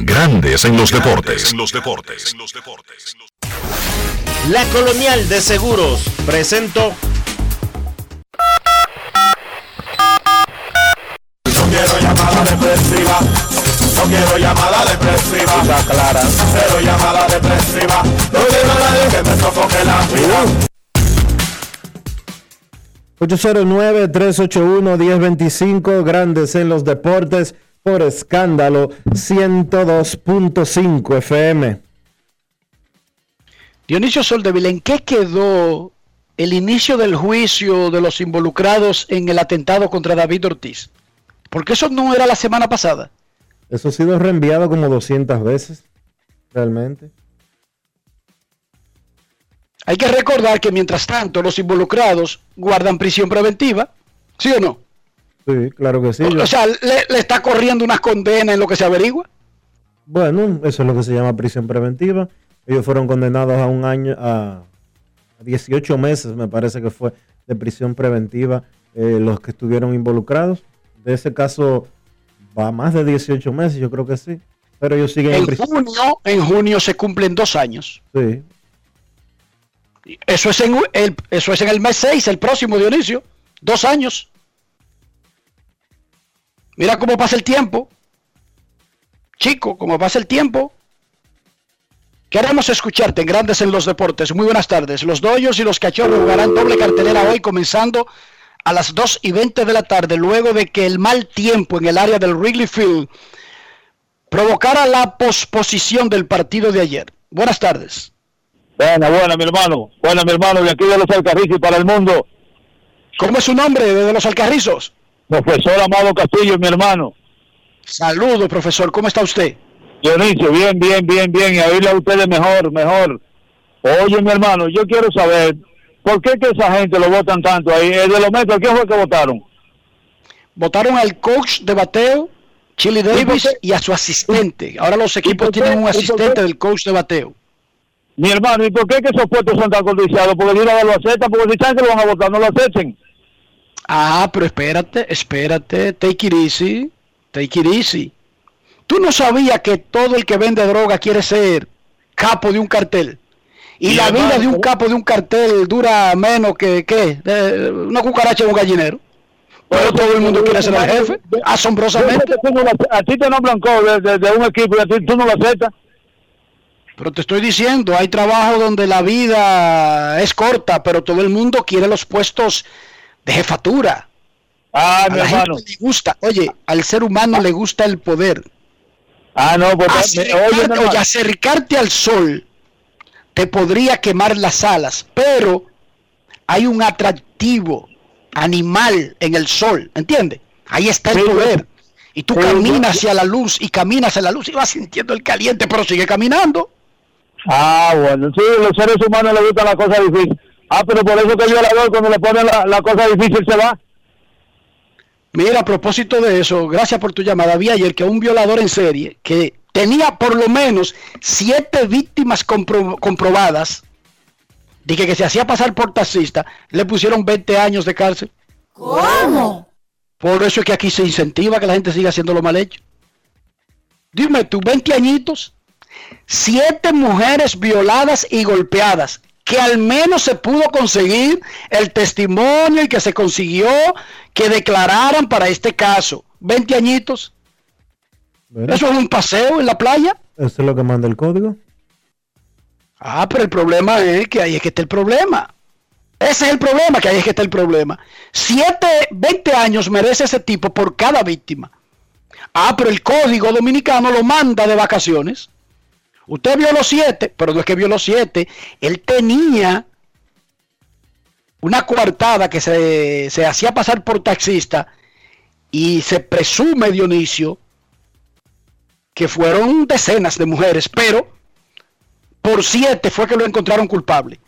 Grandes en los deportes. La Colonial de Seguros presentó. No quiero llamada depresiva. No quiero llamada depresiva. Está clara. Cero llamada depresiva. No quiero a nadie que me sofoque la vida. 809-381-1025, Grandes en los Deportes, por escándalo 102.5 FM. Dionisio Soldevila, ¿en qué quedó el inicio del juicio de los involucrados en el atentado contra David Ortiz? Porque eso no era la semana pasada. Eso ha sido reenviado como 200 veces, realmente. Hay que recordar que mientras tanto los involucrados guardan prisión preventiva, ¿sí o no? Sí, claro que sí. O, Yo- o sea, le, le está corriendo unas condenas en lo que se averigua. Bueno, eso es lo que se llama prisión preventiva. Ellos fueron condenados a un año, a a 18 meses, me parece que fue, de prisión preventiva, eh, los que estuvieron involucrados. De ese caso, va más de 18 meses, yo creo que sí. Pero ellos siguen en En prisión. junio, en junio se cumplen dos años. Sí. Eso es en el, eso es en el mes 6, el próximo Dionisio. Dos años. Mira cómo pasa el tiempo. Chico, cómo pasa el tiempo. Queremos escucharte en Grandes en los Deportes. Muy buenas tardes. Los Doyos y los Cachorros jugarán doble cartelera hoy comenzando a las 2 y 20 de la tarde, luego de que el mal tiempo en el área del Wrigley Field provocara la posposición del partido de ayer. Buenas tardes. Buena, buena, mi hermano. Buena, mi hermano. De aquí de los Alcarrizos para el mundo. ¿Cómo es su nombre de los Alcarrizos? Profesor Amado Castillo, mi hermano. Saludos, profesor. ¿Cómo está usted? Dionisio, bien, bien, bien, bien. Y a oírle a ustedes mejor, mejor. Oye, mi hermano, yo quiero saber, ¿por qué que esa gente lo votan tanto ahí? El de los metros, ¿quién fue que votaron? Votaron al coach de bateo, Chili Davis, y a su asistente. Ahora los equipos tienen ¿Y un asistente del coach de bateo. Mi hermano, ¿y por qué que esos puestos son tan codiciados? Porque vez lo aceptan, porque si que lo van a votar, no lo acepten. Ah, pero espérate, espérate, take it easy, take it easy. Tú no sabías que todo el que vende droga quiere ser capo de un cartel. Y la vida de un capo de un cartel dura menos que, ¿qué? De una cucaracha en un gallinero. Pero todo el mundo quiere ser el jefe, asombrosamente. a ti te nombran de, de- de un equipo y a ti tú no lo aceptas. Pero te estoy diciendo, hay trabajo donde la vida es corta, pero todo el mundo quiere los puestos de jefatura. Ah, a mi la hermano. gente le gusta, oye, al ser humano le gusta el poder. Ah, no, pues, Acercarte- oye, mi hermano. oye, acercarte al sol te podría quemar las alas, pero hay un atractivo animal en el sol, ¿entiendes? Ahí está el Sí, poder. Y tú sí, caminas hacia la luz y caminas hacia la luz y vas sintiendo el caliente, pero sigue caminando. Ah, bueno, sí, los seres humanos les gustan las cosas difíciles. Ah, pero por eso que el violador cuando le ponen la, la cosa difícil se va. Mira, a propósito de eso, gracias por tu llamada. Vi ayer que un violador en serie que tenía por lo menos siete víctimas compro- comprobadas dije que se hacía pasar por taxista, le pusieron 20 años de cárcel. ¿Cómo? Por eso es que aquí se incentiva que la gente siga haciendo lo mal hecho. Dime tú, 20 añitos, siete mujeres violadas y golpeadas, que al menos se pudo conseguir el testimonio y que se consiguió que declararan para este caso. 20 añitos. Bueno, Eso es un paseo en la playa. Eso es lo que manda el código. Ah, pero el problema es que ahí es que está el problema. Ese es el problema, que ahí es que está el problema. Siete, 20 años merece ese tipo por cada víctima. Ah, pero el código dominicano lo manda de vacaciones. Usted vio los siete, pero no es que vio los siete. Él tenía una coartada que se, se hacía pasar por taxista y se presume, Dionisio, que fueron decenas de mujeres, pero por siete fue que lo encontraron culpable.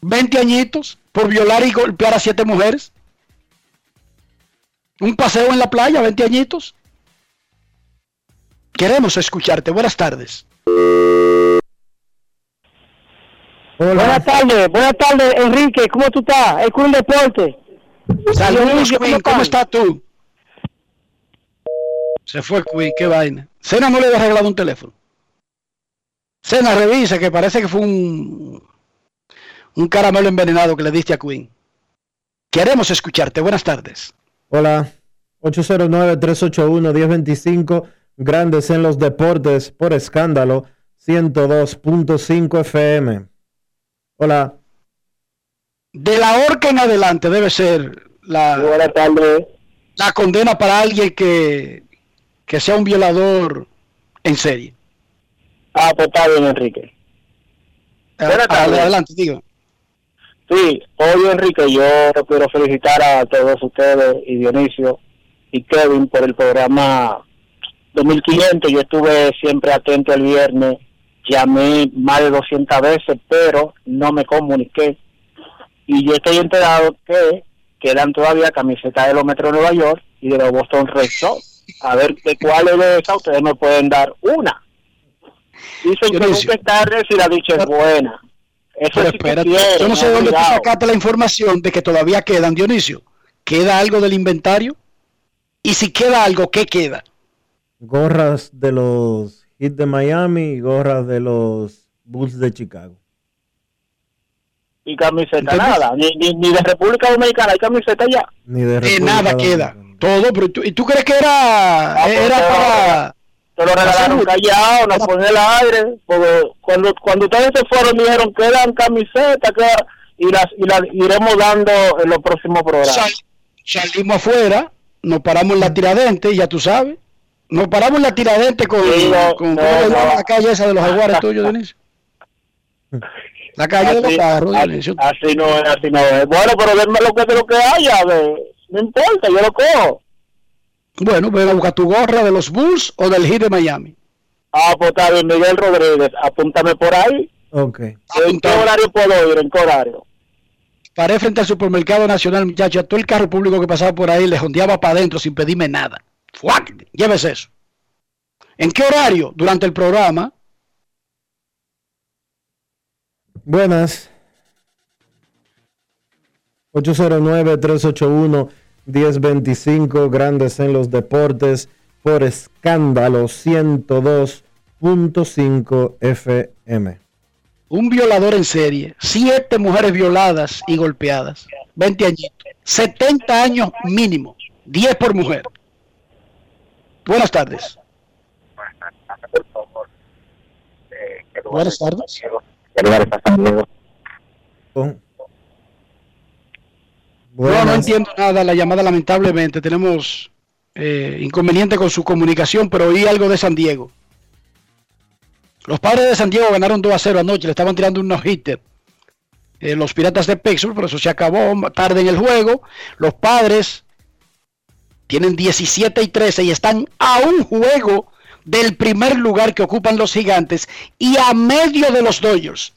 20 añitos por violar y golpear a siete mujeres. Un paseo en la playa, 20 añitos. Queremos escucharte. Buenas tardes. Buenas tardes, buenas tardes, Enrique. ¿Cómo tú estás? El Club Deporte. Saludos, Queen. ¿cómo ¿Cómo estás? estás tú? Se fue Queen, qué vaina. Cena no le había regalado un teléfono. Cena, revisa que parece que fue un, un caramelo envenenado que le diste a Queen. Queremos escucharte. Buenas tardes. Hola, 809-381-1025, Grandes en los Deportes, por escándalo, 102.5 FM. Hola, De la horca en adelante debe ser la, Buenas tardes. la condena para alguien que, que sea un violador en serie. Ah, pues está bien, Enrique. Buenas Ah, tardes. Adelante, digo. Sí, hoy, Enrique, yo quiero felicitar a todos ustedes y Dionisio y Kevin por el programa 2500. Yo estuve siempre atento el viernes, llamé más de 200 veces, pero no me comuniqué. Y yo estoy enterado que quedan todavía camisetas de los Metros de Nueva York y de los Boston Red Sox. A ver de cuáles de esas ustedes me pueden dar una. Dicen que Dionisio. nunca es tarde si la dicha es buena. Eso Pero sí que espérate, yo no sé de dónde tú sacaste la información de que todavía quedan, Dionisio. ¿Queda algo del inventario? Y si queda algo, ¿qué queda? Gorras de los Heat de Miami y gorras de los Bulls de Chicago. y camiseta nada, ni, ni, ni de República Dominicana hay camiseta ya. Ni de De República nada queda. Dominicana. Todo, pero tú, ¿y tú crees que era, Ah, pues, era pero- para... Te lo regalaron callado, nos ponen el aire, porque cuando, cuando ustedes se fueron dijeron que eran camisetas que, y las y las iremos dando en los próximos programas. Sal- salimos afuera, nos paramos en la tiradente, ya tú sabes. Nos paramos en la tiradente con, Sí, no, con no, ¿cómo se llama no. la calle esa de los jaguares tuyos, Dionisio. La calle de los carros, así- Dionisio. Así no es, así no es. Bueno, pero denme lo que de lo que haya, no importa, yo lo cojo. Bueno, ven a buscar tu gorra de los Bulls o del Heat de Miami. Ah, pues está bien, Miguel Rodríguez, apúntame por ahí. Ok. ¿En qué horario puedo ir? ¿En qué horario? Paré frente al supermercado nacional, muchacho, a todo el carro público que pasaba por ahí le jondeaba para adentro sin pedirme nada. ¡Fuac! Llévese eso. ¿En qué horario? Durante el programa. Buenas. 809-381-1025, Grandes en los Deportes, por escándalo 102.5 FM. Un violador en serie. Siete mujeres violadas y golpeadas. 20 añitos. 70 años mínimo. 10 por mujer. Buenas tardes. Buenas tardes. Oh. No, no Buenas. entiendo nada. La llamada lamentablemente. Tenemos eh, inconveniente con su comunicación, pero oí algo de San Diego. Los padres de San Diego ganaron 2 a 0 anoche. Le estaban tirando unos hitters. Eh, los piratas de Pittsburgh, pero eso se acabó tarde en el juego. Los padres tienen 17 y 13 y están a un juego del primer lugar que ocupan los gigantes y a medio de los Dodgers.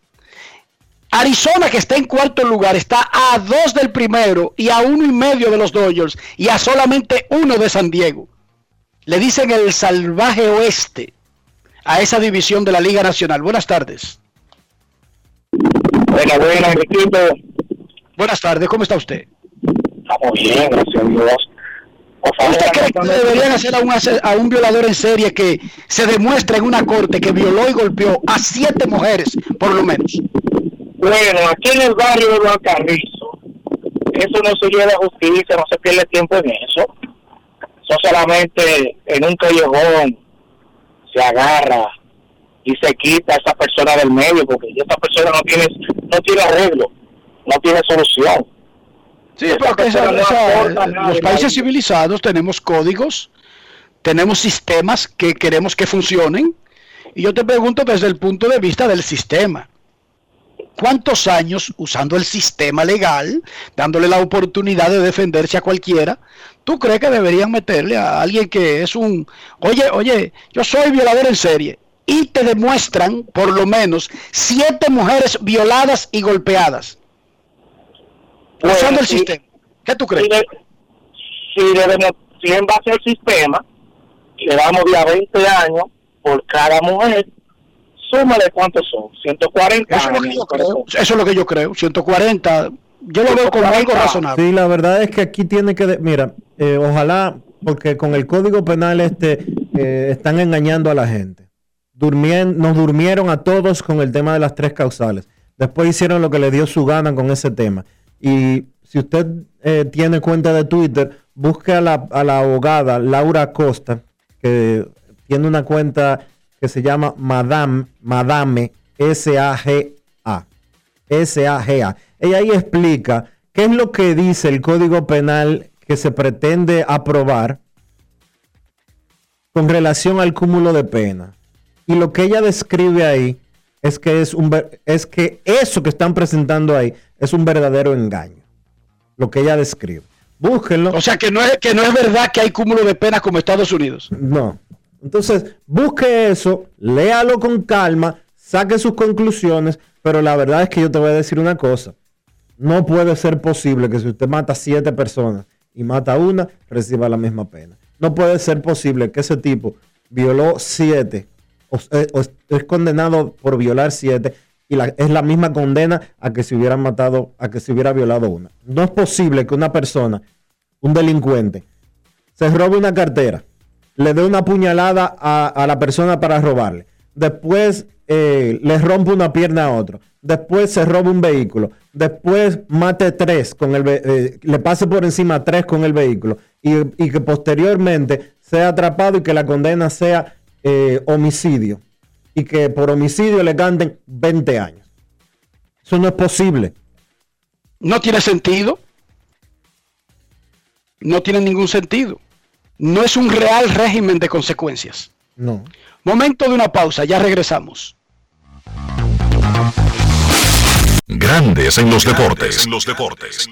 Arizona, que está en cuarto lugar, está a dos del primero y a uno y medio de los Dodgers y a solamente uno de San Diego. Le dicen el salvaje oeste a esa división de la Liga Nacional. Buenas tardes. Buenas, buenas, Enriquito. Buenas tardes, ¿cómo está usted? Estamos bien, gracias a Dios. ¿Usted cree que deberían hacer a un, ase- a un violador en serie que se demuestre en una corte que violó y golpeó a siete mujeres, por lo menos? Bueno, aquí en el barrio de Juan Carrizo, eso no se lleva a justicia, no se pierde tiempo en eso. Eso solamente en un callejón se agarra y se quita a esa persona del medio, porque esa persona no tiene, no tiene arreglo, no tiene solución. Sí, porque esa- esa- nada, los países civilizados tenemos códigos, tenemos sistemas que queremos que funcionen. Y yo te pregunto desde el punto de vista del sistema. ¿Cuántos años usando el sistema legal, dándole la oportunidad de defenderse a cualquiera, tú crees que deberían meterle a alguien que es un, oye, oye, yo soy violador en serie, y te demuestran por lo menos siete mujeres violadas y golpeadas, Bueno, usando el sí. sistema? ¿Qué tú crees? Si, le- si, debemos- si en base al sistema, le damos de a 20 años por cada mujer, súmale cuántos son, 140 Eso es lo que años. yo creo. Eso es lo que yo creo. 140. Yo lo veo como algo razonable. Sí, la verdad es que aquí tiene que, de- mira, eh, ojalá, porque con el código penal este eh, están engañando a la gente. Durmien- nos durmieron a todos con el tema de las tres causales. Después hicieron lo que le dio su gana con ese tema. Y si usted eh, tiene cuenta de Twitter, busque a la, a la abogada Laura Costa, que tiene una cuenta que se llama Madame, Madame S-A-G-A. S-A-G-A. Ella ahí explica qué es lo que dice el Código Penal que se pretende aprobar con relación al cúmulo de pena. Y lo que ella describe ahí es que es un es que eso que están presentando ahí es un verdadero engaño. Lo que ella describe. Búsquenlo. O sea, que no, es, que no es verdad que hay cúmulo de penas como Estados Unidos. No. Entonces, busque eso, léalo con calma, saque sus conclusiones, pero la verdad es que yo te voy a decir una cosa. No puede ser posible que si usted mata a siete personas y mata a una, reciba la misma pena. No puede ser posible que ese tipo violó siete o, eh, o es condenado por violar siete y es la misma condena a que se hubiera matado, a que se hubiera violado una. No es posible que una persona, un delincuente, se robe una cartera, le dé una puñalada a, a la persona para robarle, después eh, le rompe una pierna a otro, después se roba un vehículo, después mate tres con el eh, le pase por encima tres con el vehículo y, y que posteriormente sea atrapado y que la condena sea eh, homicidio y que por homicidio le canten 20 años. Eso no es posible. No tiene sentido. No tiene ningún sentido. No es un real régimen de consecuencias. No. Momento de una pausa, ya regresamos. Grandes en los deportes. los deportes. En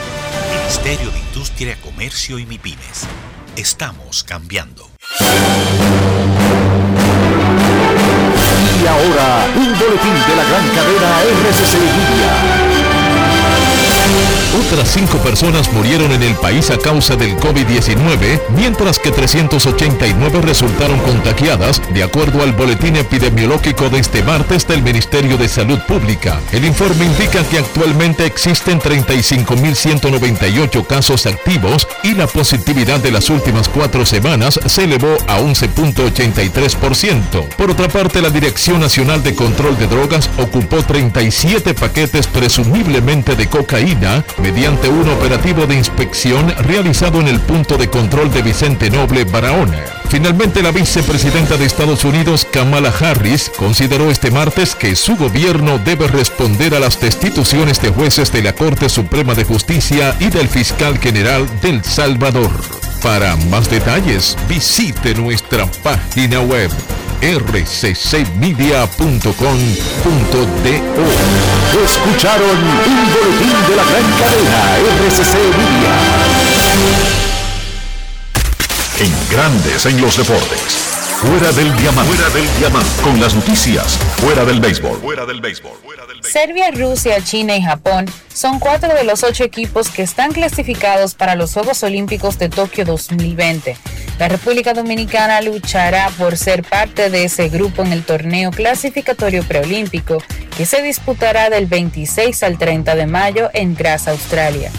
Ministerio de Industria, Comercio y MIPIMES. Estamos cambiando. Y ahora, un boletín de la gran cadena RCC Media. Otras cinco personas murieron en el país a causa del COVID-19, mientras que 389 resultaron contagiadas, de acuerdo al boletín epidemiológico de este martes del Ministerio de Salud Pública. El informe indica que actualmente existen 35.198 casos activos y la positividad de las últimas cuatro semanas se elevó a 11.83%. Por otra parte, la Dirección Nacional de Control de Drogas ocupó 37 paquetes presumiblemente de cocaína mediante un operativo de inspección realizado en el punto de control de Vicente Noble, Barahona. Finalmente, la vicepresidenta de Estados Unidos, Kamala Harris, consideró este martes que su gobierno debe responder a las destituciones de jueces de la Corte Suprema de Justicia y del fiscal general del Salvador. Para más detalles, visite nuestra página web rccmedia.com.do. Escucharon un boletín de la gran cadena RCC Media. En grandes en los deportes. Fuera del diamante. Fuera del diamante. Con las noticias. Fuera del béisbol. Fuera del béisbol. Serbia, Rusia, China y Japón son cuatro de los ocho equipos que están clasificados para los Juegos Olímpicos de Tokio 2020. La República Dominicana luchará por ser parte de ese grupo en el torneo clasificatorio preolímpico que se disputará del 26 al 30 de mayo en Graz, Australia.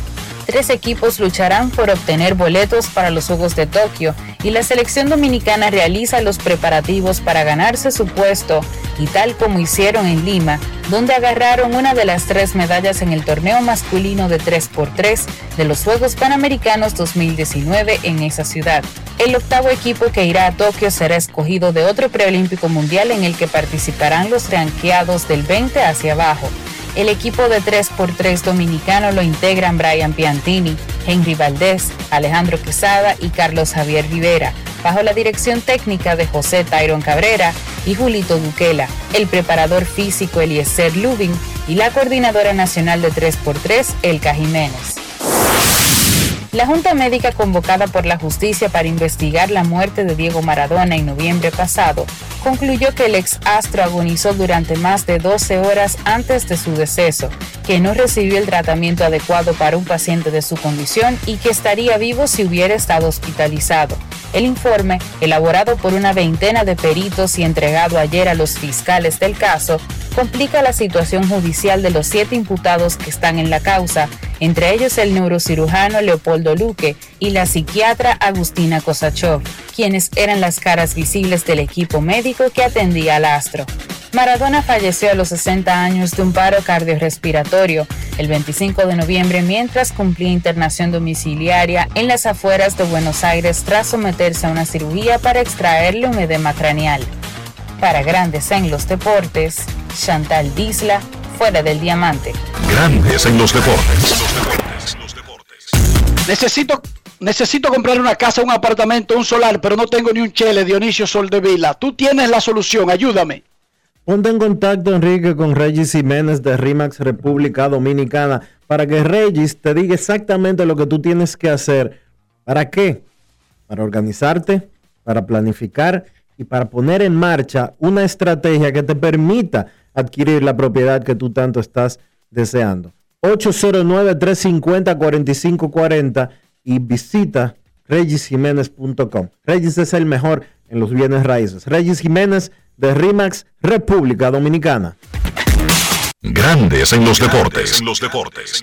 Tres equipos lucharán por obtener boletos para los Juegos de Tokio y la selección dominicana realiza los preparativos para ganarse su puesto y tal como hicieron en Lima, donde agarraron una de las tres medallas en el torneo masculino de 3x3 de los Juegos Panamericanos 2019 en esa ciudad. El octavo equipo que irá a Tokio será escogido de otro preolímpico mundial en el que participarán los ranqueados del 20 hacia abajo. El equipo de 3x3 dominicano lo integran Brian Piantini, Henry Valdés, Alejandro Quesada y Carlos Javier Rivera, bajo la dirección técnica de José Tyron Cabrera y Julito Duquela, el preparador físico Eliezer Lubin y la coordinadora nacional de 3x3 Elka Jiménez. La Junta Médica convocada por la justicia para investigar la muerte de Diego Maradona en noviembre pasado concluyó que el ex astro agonizó durante más de 12 horas antes de su deceso, que no recibió el tratamiento adecuado para un paciente de su condición y que estaría vivo si hubiera estado hospitalizado. El informe, elaborado por una veintena de peritos y entregado ayer a los fiscales del caso, complica la situación judicial de los siete imputados que están en la causa, entre ellos el neurocirujano Leopoldo Luque y la psiquiatra Agustina Kosachov, quienes eran las caras visibles del equipo médico que atendía al astro. Maradona falleció a los 60 años de un paro cardiorrespiratorio el 25 de noviembre mientras cumplía internación domiciliaria en las afueras de Buenos Aires tras someterse a una cirugía para extraerle un edema craneal. Para grandes en los deportes, Chantal Disla, fuera del diamante. Grandes en los deportes. Necesito, necesito comprar una casa, un apartamento, un solar, pero no tengo ni un chele, Dionisio Soldevila. Tú tienes la solución, ayúdame. Ponte en contacto, Enrique, con Regis Jiménez de RIMAX República Dominicana para que Regis te diga exactamente lo que tú tienes que hacer. ¿Para qué? Para organizarte, para planificar y para poner en marcha una estrategia que te permita adquirir la propiedad que tú tanto estás deseando. 809-350-4540 y visita regisjiménez.com. Regis es el mejor en los bienes raíces. Regis Jiménez de RIMAX, República Dominicana. Grandes en los deportes. En los deportes.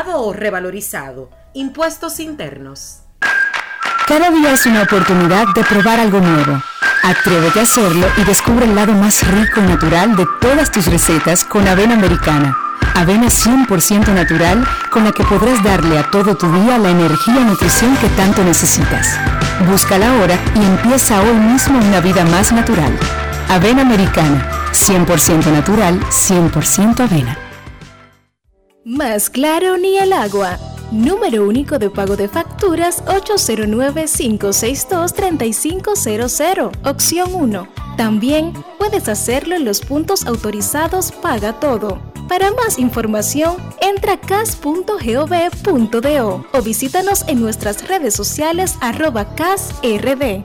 o revalorizado. Impuestos internos. Cada día es una oportunidad de probar algo nuevo. Atrévete a hacerlo y descubre el lado más rico y natural de todas tus recetas con avena americana. Avena 100% natural con la que podrás darle a todo tu día la energía y nutrición que tanto necesitas. Búscala ahora y empieza hoy mismo una vida más natural. Avena americana, 100% natural, 100% avena. Más claro ni el agua. Número único de pago de facturas 809-562-3500, opción 1. También puedes hacerlo en los puntos autorizados Paga Todo. Para más información, entra a cas.gov.do o visítanos en nuestras redes sociales arroba casrd.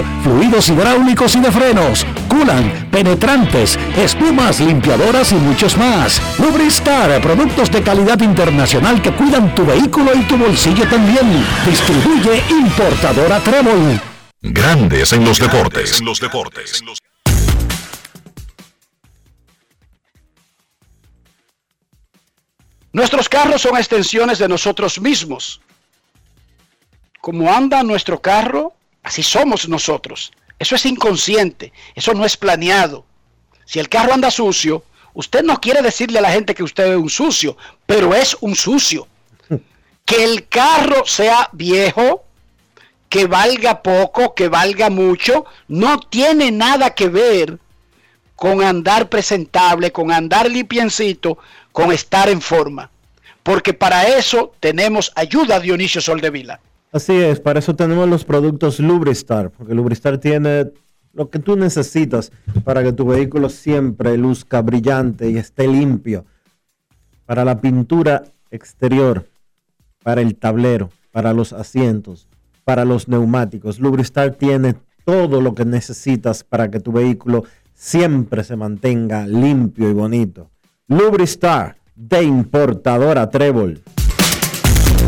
fluidos hidráulicos y de frenos, culan, penetrantes, espumas, limpiadoras y muchos más. Lubristar, productos de calidad internacional que cuidan tu vehículo y tu bolsillo también. Distribuye importadora Trébol. Grandes en los deportes. En los deportes. Nuestros carros son extensiones de nosotros mismos. Como anda nuestro carro, Así somos nosotros. Eso es inconsciente, eso no es planeado. Si el carro anda sucio, usted no quiere decirle a la gente que usted es un sucio, pero es un sucio. Que el carro sea viejo, que valga poco, que valga mucho, no tiene nada que ver con andar presentable, con andar limpiecito, con estar en forma. Porque para eso tenemos ayuda, Dionisio Soldevila. Así es, para eso tenemos los productos Lubristar, porque Lubristar tiene lo que tú necesitas para que tu vehículo siempre luzca brillante y esté limpio. Para la pintura exterior, para el tablero, para los asientos, para los neumáticos. Lubristar tiene todo lo que necesitas para que tu vehículo siempre se mantenga limpio y bonito. Lubristar de importadora Trébol.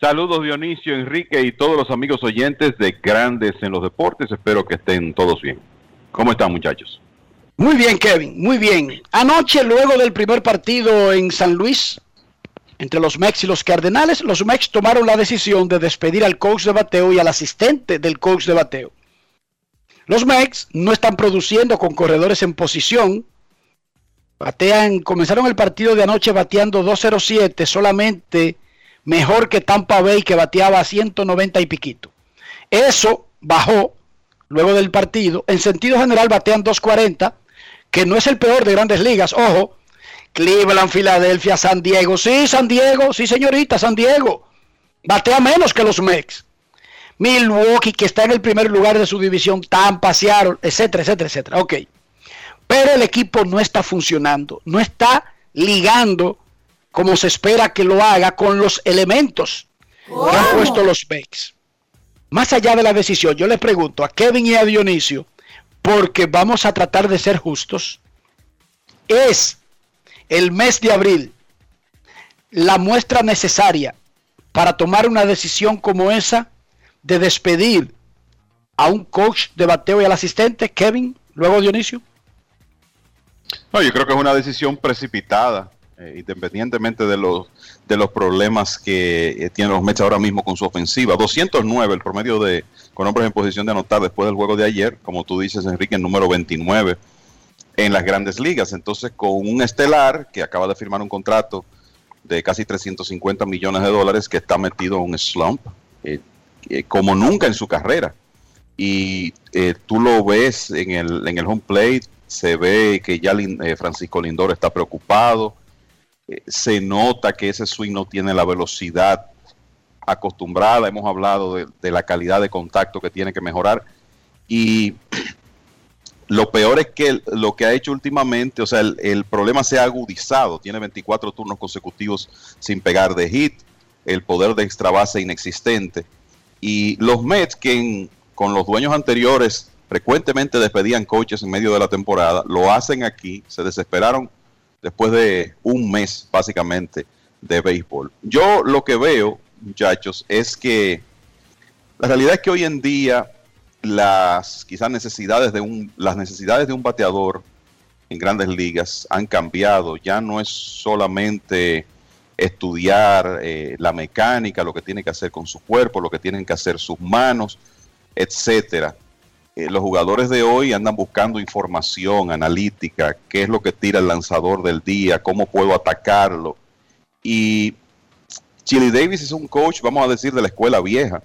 Saludos Dionisio, Enrique y todos los amigos oyentes de Grandes en los Deportes. Espero que estén todos bien. ¿Cómo están muchachos? Muy bien, Kevin, muy bien. Anoche, luego del primer partido en San Luis, entre los Mex y los Cardenales, los Mex tomaron la decisión de despedir al coach de bateo y al asistente del coach de bateo. Los Mex no están produciendo con corredores en posición. Batean, comenzaron el partido de anoche bateando 2-0-7, solamente mejor que Tampa Bay que bateaba a 190 y piquito. Eso bajó luego del partido. En sentido general batean 240, que no es el peor de grandes ligas. Ojo, Cleveland, Filadelfia, San Diego. Sí, San Diego, sí señorita, San Diego. Batea menos que los Mex. Milwaukee, que está en el primer lugar de su división, Tampa, Seattle, etcétera, etcétera, etcétera. Ok. Pero el equipo no está funcionando, no está ligando como se espera que lo haga con los elementos que han puesto los Mex. Más allá de la decisión, yo le pregunto a Kevin y a Dionisio, porque vamos a tratar de ser justos, es el mes de abril la muestra necesaria para tomar una decisión como esa de despedir a un coach de bateo y al asistente, Kevin, luego Dionisio? No, yo creo que es una decisión precipitada, eh, independientemente de los, de los problemas que eh, tienen los Mets ahora mismo con su ofensiva. 209 el promedio de con hombres en posición de anotar después del juego de ayer, como tú dices, Enrique, el número 29 en las grandes ligas. Entonces, con un estelar que acaba de firmar un contrato de casi 350 millones de dólares que está metido en un slump, eh, eh, como nunca en su carrera. Y tú lo ves en el, en el home plate, se ve que ya Francisco Lindor está preocupado, se nota que ese swing no tiene la velocidad acostumbrada, hemos hablado de, la calidad de contacto que tiene que mejorar. Y lo peor es que lo que ha hecho últimamente, o sea, el, problema se ha agudizado. Tiene 24 turnos consecutivos sin pegar de hit, el poder de extra base inexistente. Y los Mets, que con los dueños anteriores frecuentemente despedían coaches en medio de la temporada, lo hacen aquí. Se desesperaron después de un mes, básicamente, de béisbol. Yo lo que veo, muchachos, es que la realidad es que hoy en día las quizás necesidades de un, las necesidades de un bateador en grandes ligas han cambiado. Ya no es solamente estudiar eh, la mecánica, lo que tiene que hacer con su cuerpo, lo que tienen que hacer sus manos, etcétera. Eh, los jugadores de hoy andan buscando información analítica, qué es lo que tira el lanzador del día, cómo puedo atacarlo. Y Chili Davis es un coach, vamos a decir, de la escuela vieja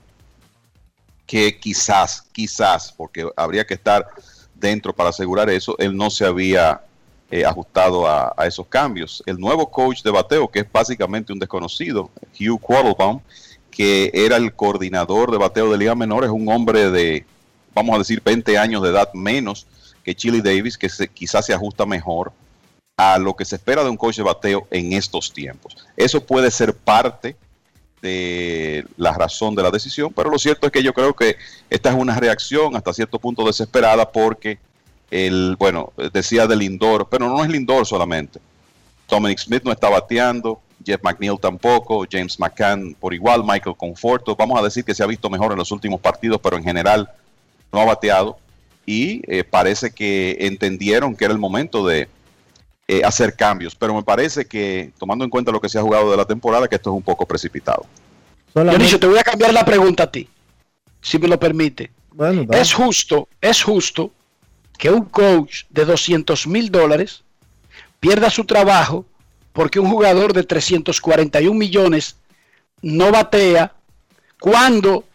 que quizás, quizás, porque habría que estar dentro para asegurar eso, él no se había eh, ajustado a, esos cambios. El nuevo coach de bateo, que es básicamente un desconocido, Hugh Quattlebaum, que era el coordinador de bateo de Liga Menor, es un hombre de, vamos a decir, 20 años de edad menos que Chili Davis, que se, quizás se ajusta mejor a lo que se espera de un coach de bateo en estos tiempos. Eso puede ser parte de la razón de la decisión, pero lo cierto es que yo creo que esta es una reacción hasta cierto punto desesperada porque el, bueno, decía del Lindor, pero no es Lindor solamente. Dominic Smith no está bateando, Jeff McNeil tampoco, James McCann por igual, Michael Conforto. Vamos a decir que se ha visto mejor en los últimos partidos, pero en general no ha bateado. Y eh, parece que entendieron que era el momento de eh, hacer cambios. Pero me parece que, tomando en cuenta lo que se ha jugado de la temporada, que esto es un poco precipitado. Dionisio, te voy a cambiar la pregunta a ti, si me lo permite. es justo, es justo que un coach de 200 mil dólares pierda su trabajo porque un jugador de 341 millones no batea cuando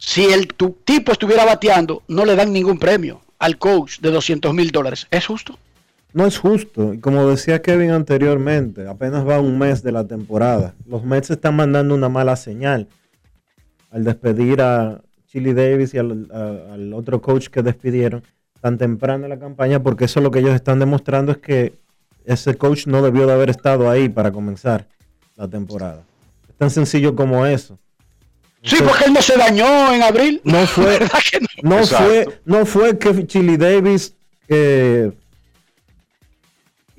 si el tu tipo estuviera bateando no le dan ningún premio al coach de 200 mil dólares. ¿Es justo? No es justo. Como decía Kevin anteriormente, apenas va un mes de la temporada. Los Mets están mandando una mala señal al despedir a Chili Davis y al, otro coach que despidieron tan temprano en la campaña, porque eso lo que ellos están demostrando es que ese coach no debió de haber estado ahí para comenzar la temporada. Es tan sencillo como eso. Sí, porque él no se dañó en abril. No fue, no? fue, no fue que Chili Davis eh,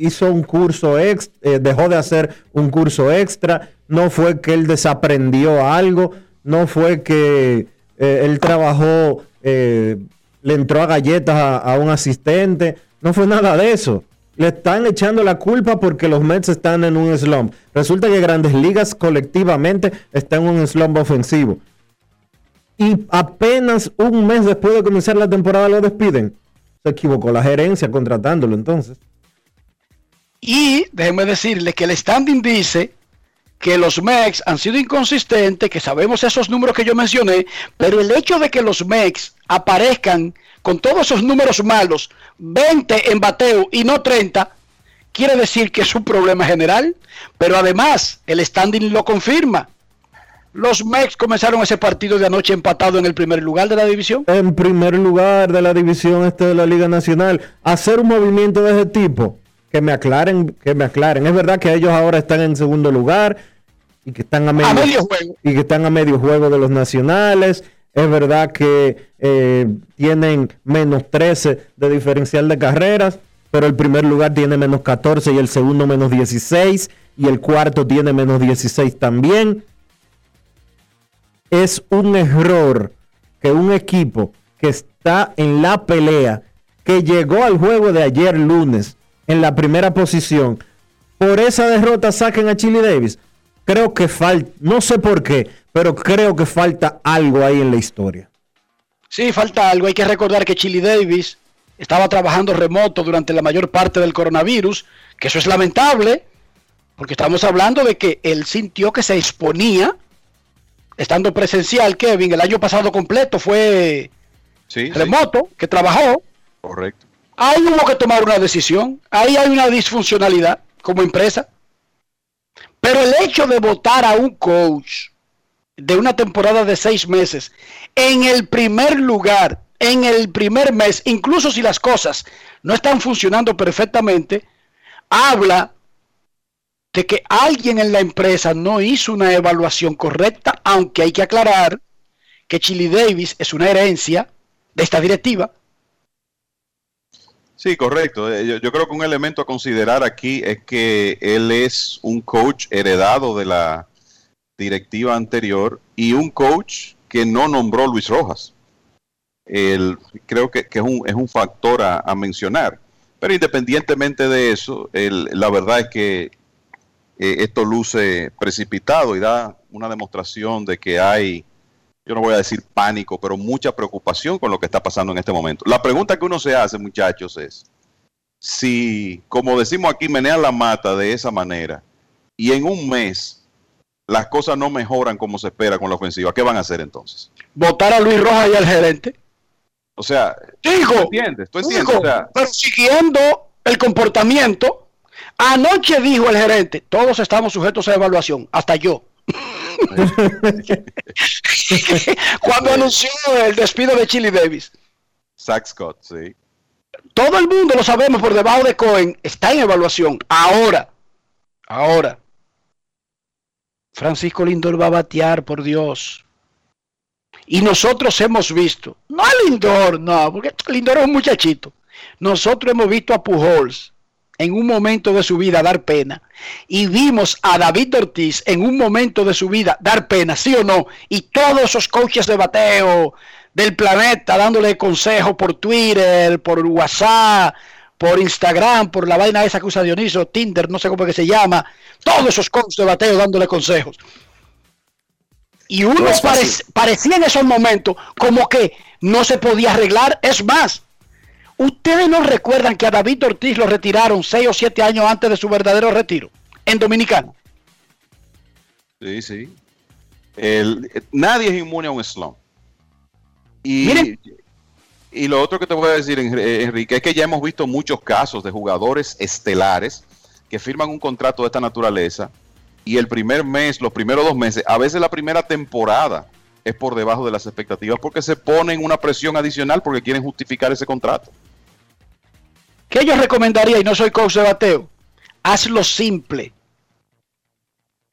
hizo un curso extra, eh, dejó de hacer un curso extra, no fue que él desaprendió algo, no fue que eh, él trabajó, eh, le entró a galletas a, un asistente, no fue nada de eso. Le están echando la culpa porque los Mets están en un slump. Resulta que Grandes Ligas colectivamente están en un slump ofensivo. Y apenas un mes después de comenzar la temporada lo despiden. Se equivocó la gerencia contratándolo entonces. Y déjenme decirles que el standing dice que los MEX han sido inconsistentes, que sabemos esos números que yo mencioné, pero el hecho de que los MEX aparezcan con todos esos números malos, 20 en bateo y no 30, quiere decir que es un problema general, pero además el standing lo confirma. Los MEX comenzaron ese partido de anoche empatado en el primer lugar de la división. En primer lugar de la división este de la Liga Nacional. Hacer un movimiento de ese tipo que me aclaren, que me aclaren. Es verdad que ellos ahora están en segundo lugar y que están a medio, juego. y que están a medio juego de los nacionales. Es verdad que eh, tienen menos 13 de diferencial de carreras, pero el primer lugar tiene menos 14 y el segundo menos 16 y el cuarto tiene menos 16 también. es un error que un equipo que está en la pelea, que llegó al juego de ayer lunes en la primera posición, por esa derrota saquen a Chili Davis. Creo que falta, no sé por qué, pero creo que falta algo ahí en la historia. Sí, falta algo. Hay que recordar que Chili Davis estaba trabajando remoto durante la mayor parte del coronavirus, que eso es lamentable, porque estamos hablando de que él sintió que se exponía estando presencial, Kevin, el año pasado completo fue Sí, remoto, que trabajó. Correcto. Ahí hubo que tomar una decisión. Ahí hay una disfuncionalidad como empresa. Pero el hecho de votar a un coach de una temporada de seis meses en el primer lugar, en el primer mes, incluso si las cosas no están funcionando perfectamente, habla de que alguien en la empresa no hizo una evaluación correcta, aunque hay que aclarar que Chili Davis es una herencia de esta directiva. Sí, correcto. Eh, Yo, creo que un elemento a considerar aquí es que él es un coach heredado de la directiva anterior y un coach que no nombró Luis Rojas. El- creo que, es, un, es un factor a, a mencionar. Pero independientemente de eso, el- la verdad es que eh, esto luce precipitado y da una demostración de que hay, yo no voy a decir pánico, pero mucha preocupación con lo que está pasando en este momento. La pregunta que uno se hace, muchachos, es si, como decimos aquí, menean la mata de esa manera y en un mes las cosas no mejoran como se espera con la ofensiva, ¿qué van a hacer entonces? Votar a Luis Rojas y al gerente. O sea, Digo, ¿tú entiendes? ¿Tú entiendes? digo, O sea, pero siguiendo el comportamiento, anoche dijo el gerente, todos estamos sujetos a evaluación, hasta yo. Cuando anunció el despido de Chili Davis. Zach Scott, sí. Todo el mundo lo sabemos por debajo de Cohen, está en evaluación. Ahora, ahora, Francisco Lindor va a batear, por Dios. Y nosotros hemos visto, no a Lindor, no, porque Lindor es un muchachito. Nosotros hemos visto a Pujols en un momento de su vida dar pena. Y vimos a David Ortiz en un momento de su vida dar pena, sí o no. Y todos esos coaches de bateo del planeta dándole consejos por Twitter, por WhatsApp, por Instagram, por la vaina esa que usa Dionisio, Tinder, no sé cómo es que se llama. Todos esos coaches de bateo dándole consejos. Y uno No parec- parecía en esos momentos como que no se podía arreglar. Es más, ustedes no recuerdan que a David Ortiz lo retiraron seis o siete años antes de su verdadero retiro en Dominicana. Sí, sí. El- nadie es inmune a un slump. Y, y lo otro que te voy a decir, eh, Enrique, es que ya hemos visto muchos casos de jugadores estelares que firman un contrato de esta naturaleza y el primer mes, los primeros dos meses, a veces la primera temporada es por debajo de las expectativas porque se ponen una presión adicional porque quieren justificar ese contrato. ¿Qué yo recomendaría? Y no soy coach de bateo. Hazlo simple.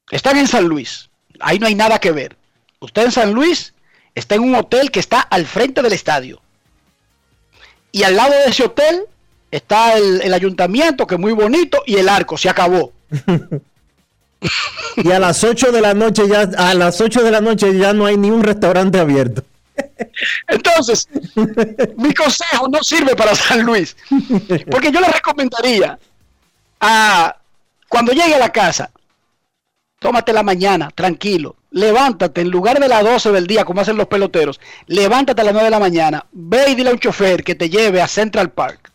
Están en San Luis. Ahí no hay nada que ver. Usted en San Luis está en un hotel que está al frente del estadio. Y al lado de ese hotel está el, ayuntamiento, que es muy bonito, y el arco. Se acabó. Y a las 8 de la noche ya, a las 8 de la noche ya no hay ni un restaurante abierto. Entonces, mi consejo no sirve para San Luis. Porque yo le recomendaría a cuando llegue a la casa, tómate la mañana, tranquilo, levántate en lugar de las 12 del día, como hacen los peloteros, levántate a las 9 de la mañana, ve y dile a un chofer que te lleve a Central Park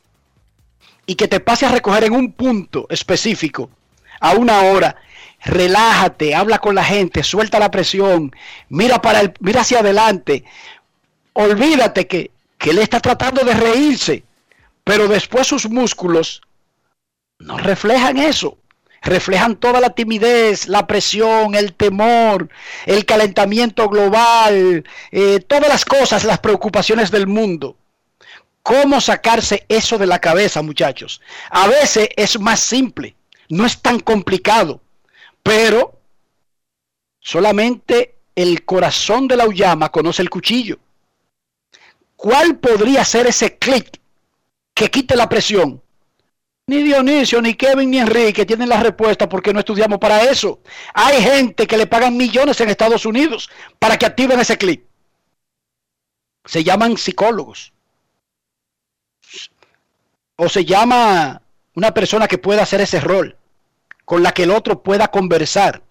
y que te pase a recoger en un punto específico a una hora. Relájate, habla con la gente, suelta la presión, mira para el, mira hacia adelante. Olvídate que, que él está tratando de reírse, pero después sus músculos no reflejan eso. Reflejan toda la timidez, la presión, el temor, el calentamiento global, eh, todas las cosas, las preocupaciones del mundo. ¿Cómo sacarse eso de la cabeza, muchachos? A veces es más simple, no es tan complicado, pero solamente el corazón de la uyama conoce el cuchillo. ¿Cuál podría ser ese clic que quite la presión? Ni Dionisio, ni Kevin, ni Enrique tienen la respuesta porque no estudiamos para eso. Hay gente que le pagan millones en Estados Unidos para que activen ese clic. Se llaman psicólogos. O se llama una persona que pueda hacer ese rol, con la que el otro pueda conversar.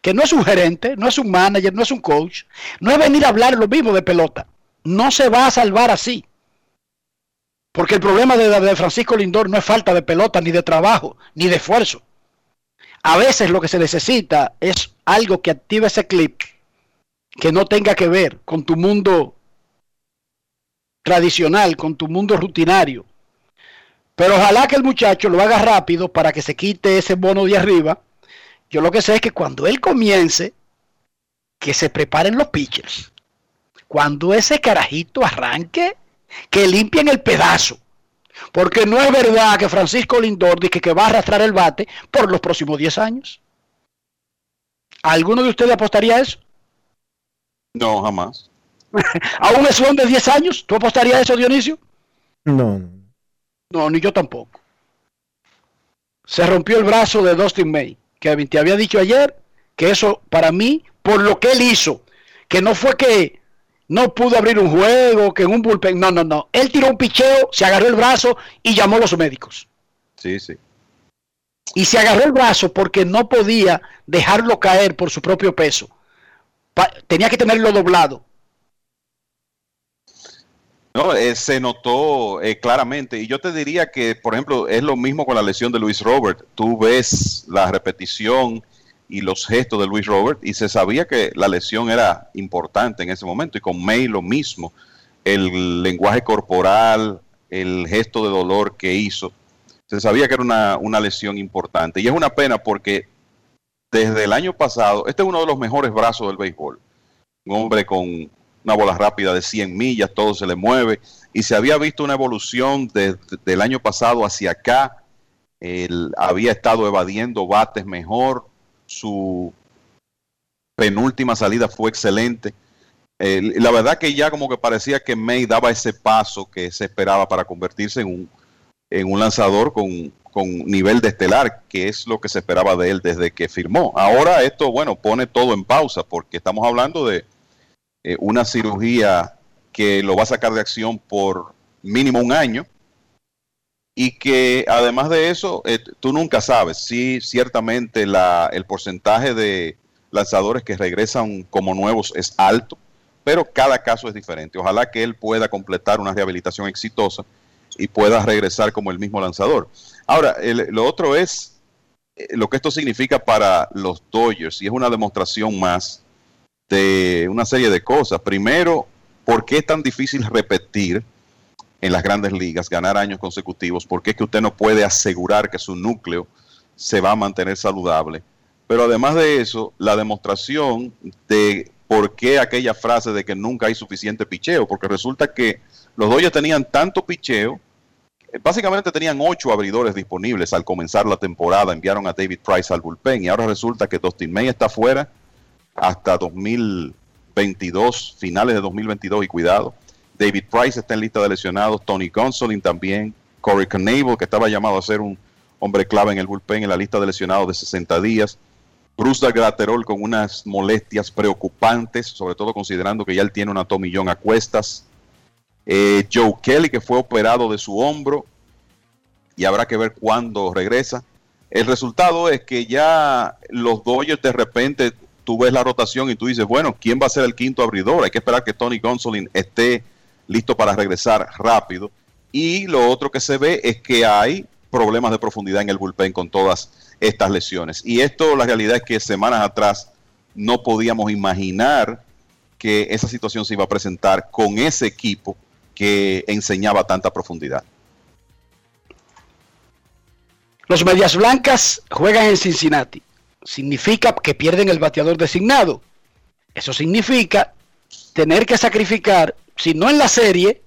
Que no es un gerente, no es un manager, no es un coach, no es venir a hablar lo mismo de pelota. No se va a salvar así. Porque el problema de, de Francisco Lindor no es falta de pelota, ni de trabajo, ni de esfuerzo. A veces lo que se necesita es algo que active ese clip que no tenga que ver con tu mundo tradicional, con tu mundo rutinario. Pero ojalá que el muchacho lo haga rápido para que se quite ese bono de arriba. Yo lo que sé es que cuando él comience, que se preparen los pitchers. Cuando ese carajito arranque, que limpien el pedazo. Porque no es verdad que Francisco Lindor dice que va a arrastrar el bate por los próximos 10 años. ¿Alguno de ustedes apostaría a eso? No, jamás. ¿A un esón de 10 años? ¿Tú apostarías a eso, Dionisio? No, no. No, ni yo tampoco. Se rompió el brazo de Dustin May. Kevin, te había dicho ayer que eso para mí, por lo que él hizo, que no fue que no pudo abrir un juego, que en un bullpen, no, no, no. Él tiró un picheo, se agarró el brazo y llamó a los médicos. Sí, sí. Y se agarró el brazo porque no podía dejarlo caer por su propio peso. Pa- tenía que tenerlo doblado. No, eh, se notó eh, claramente. Y yo te diría que, por ejemplo, es lo mismo con la lesión de Luis Robert. Tú ves la repetición y los gestos de Luis Robert y se sabía que la lesión era importante en ese momento. Y con May lo mismo. El lenguaje corporal, el gesto de dolor que hizo. Se sabía que era una, una lesión importante. Y es una pena porque desde el año pasado, este es uno de los mejores brazos del béisbol. Un hombre con una bola rápida de 100 millas, todo se le mueve. Y se había visto una evolución desde el año pasado hacia acá. Él había estado evadiendo bates mejor. Su penúltima salida fue excelente. La verdad que ya como que parecía que May daba ese paso que se esperaba para convertirse en un, en un lanzador con, con nivel de estelar, que es lo que se esperaba de él desde que firmó. Ahora esto, bueno, pone todo en pausa porque estamos hablando de eh, una cirugía que lo va a sacar de acción por mínimo un año y que además de eso, eh, tú nunca sabes si ciertamente la, el porcentaje de lanzadores que regresan como nuevos es alto, pero cada caso es diferente. Ojalá que él pueda completar una rehabilitación exitosa y pueda regresar como el mismo lanzador. Ahora, el- lo otro es eh, lo que esto significa para los Dodgers y es una demostración más de una serie de cosas. Primero, ¿por qué es tan difícil repetir en las grandes ligas, ganar años consecutivos? ¿Por qué es que usted no puede asegurar que su núcleo se va a mantener saludable? Pero además de eso, la demostración de por qué aquella frase de que nunca hay suficiente picheo, porque resulta que los Dodgers tenían tanto picheo, básicamente tenían ocho abridores disponibles al comenzar la temporada, enviaron a David Price al bullpen y ahora resulta que Dustin May está fuera hasta 2022, finales de 2022 y cuidado. David Price está en lista de lesionados, Tony Gonsolin también, Corey Knable, que estaba llamado a ser un hombre clave en el bullpen en la lista de lesionados de 60 días. Bruce Graterol con unas molestias preocupantes, sobre todo considerando que ya él tiene una tomillón a cuestas. Eh, Joe Kelly, que fue operado de su hombro y habrá que ver cuándo regresa. El resultado es que ya los Dodgers de repente tú ves la rotación y tú dices, bueno, ¿quién va a ser el quinto abridor? Hay que esperar que Tony Gonsolin esté listo para regresar rápido. Y lo otro que se ve es que hay problemas de profundidad en el bullpen con todas estas lesiones. Y esto, la realidad es que semanas atrás no podíamos imaginar que esa situación se iba a presentar con ese equipo que enseñaba tanta profundidad. Los Medias Blancas juegan en Cincinnati. Significa que pierden el bateador designado. Eso significa tener que sacrificar, si no en la serie,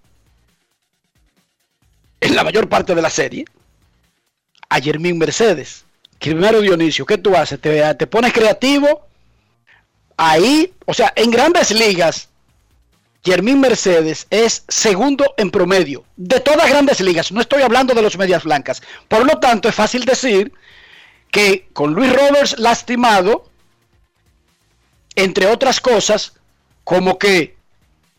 en la mayor parte de la serie, a Jermín Mercedes. Primero Dionisio, ¿qué tú haces? ¿Te, te pones creativo? Ahí, o sea, en grandes ligas, Jermín Mercedes es segundo en promedio de todas grandes ligas. No estoy hablando de los medias blancas. Por lo tanto, es fácil decir que con Luis Roberts lastimado, entre otras cosas, como que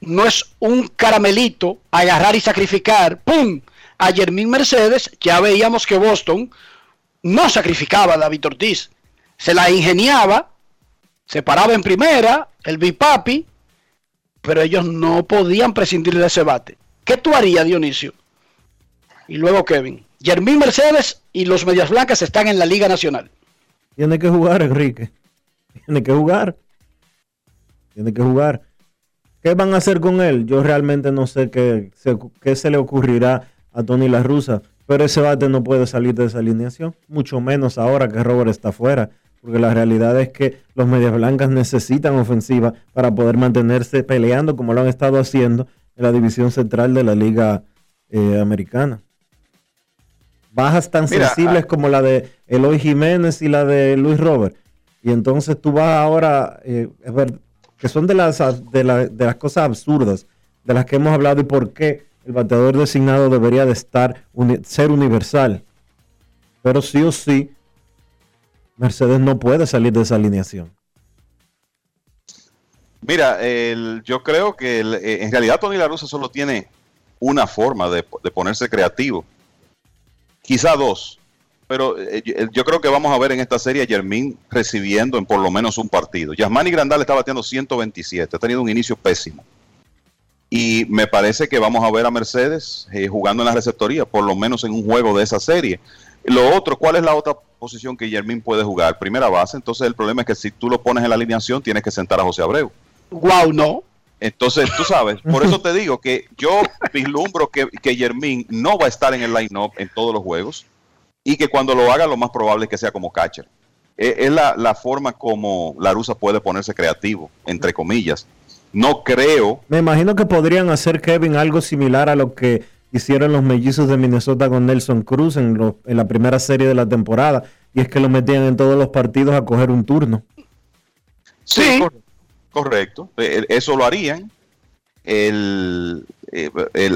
no es un caramelito agarrar y sacrificar, ¡pum! A Jermín Mercedes, ya veíamos que Boston no sacrificaba a David Ortiz, se la ingeniaba, se paraba en primera, el bipapi, pero ellos no podían prescindir de ese bate. ¿Qué tú harías, Dionisio? Y luego Kevin. Jermín Mercedes y los Medias Blancas están en la Liga Nacional. Tiene que jugar, Enrique. Tiene que jugar. Tiene que jugar. ¿Qué van a hacer con él? Yo realmente no sé qué se, qué se le ocurrirá a Tony La Russa, pero ese bate no puede salir de esa alineación, mucho menos ahora que Robert está fuera, porque la realidad es que los Medias Blancas necesitan ofensiva para poder mantenerse peleando como lo han estado haciendo en la división central de la Liga eh, Americana. Bajas tan Mira, sensibles ah. como la de Eloy Jiménez y la de Luis Robert. Y entonces tú vas ahora, eh, es ver- que son de las, de, la- de las cosas absurdas de las que hemos hablado y por qué el bateador designado debería de estar uni- ser universal. Pero sí o sí, Mercedes no puede salir de esa alineación. Mira, el- yo creo que el- eh, en realidad Tony La Russa solo tiene una forma de, de ponerse creativo. Quizá dos. Pero eh, yo, yo creo que vamos a ver en esta serie a Jermín recibiendo en por lo menos un partido. Yasmani Grandal está bateando 127, ha tenido un inicio pésimo. Y me parece que vamos a ver a Mercedes eh, jugando en la receptoría, por lo menos en un juego de esa serie. Lo otro, ¿cuál es la otra posición que Jermín puede jugar? Primera base, entonces el problema es que si tú lo pones en la alineación, tienes que sentar a José Abreu. Wow, no. Entonces, tú sabes, por eso te digo que yo vislumbro que, que Jermín no va a estar en el line-up en todos los juegos y que cuando lo haga lo más probable es que sea como catcher. Es, es la, la forma como la rusa puede ponerse creativo, entre comillas. No creo, Me imagino que podrían hacer, Kevin, algo similar a lo que hicieron los mellizos de Minnesota con Nelson Cruz en, lo- en la primera serie de la temporada. Y es que lo metían en todos los partidos a coger un turno. Sí, correcto. Eh, Eso lo harían. Eh,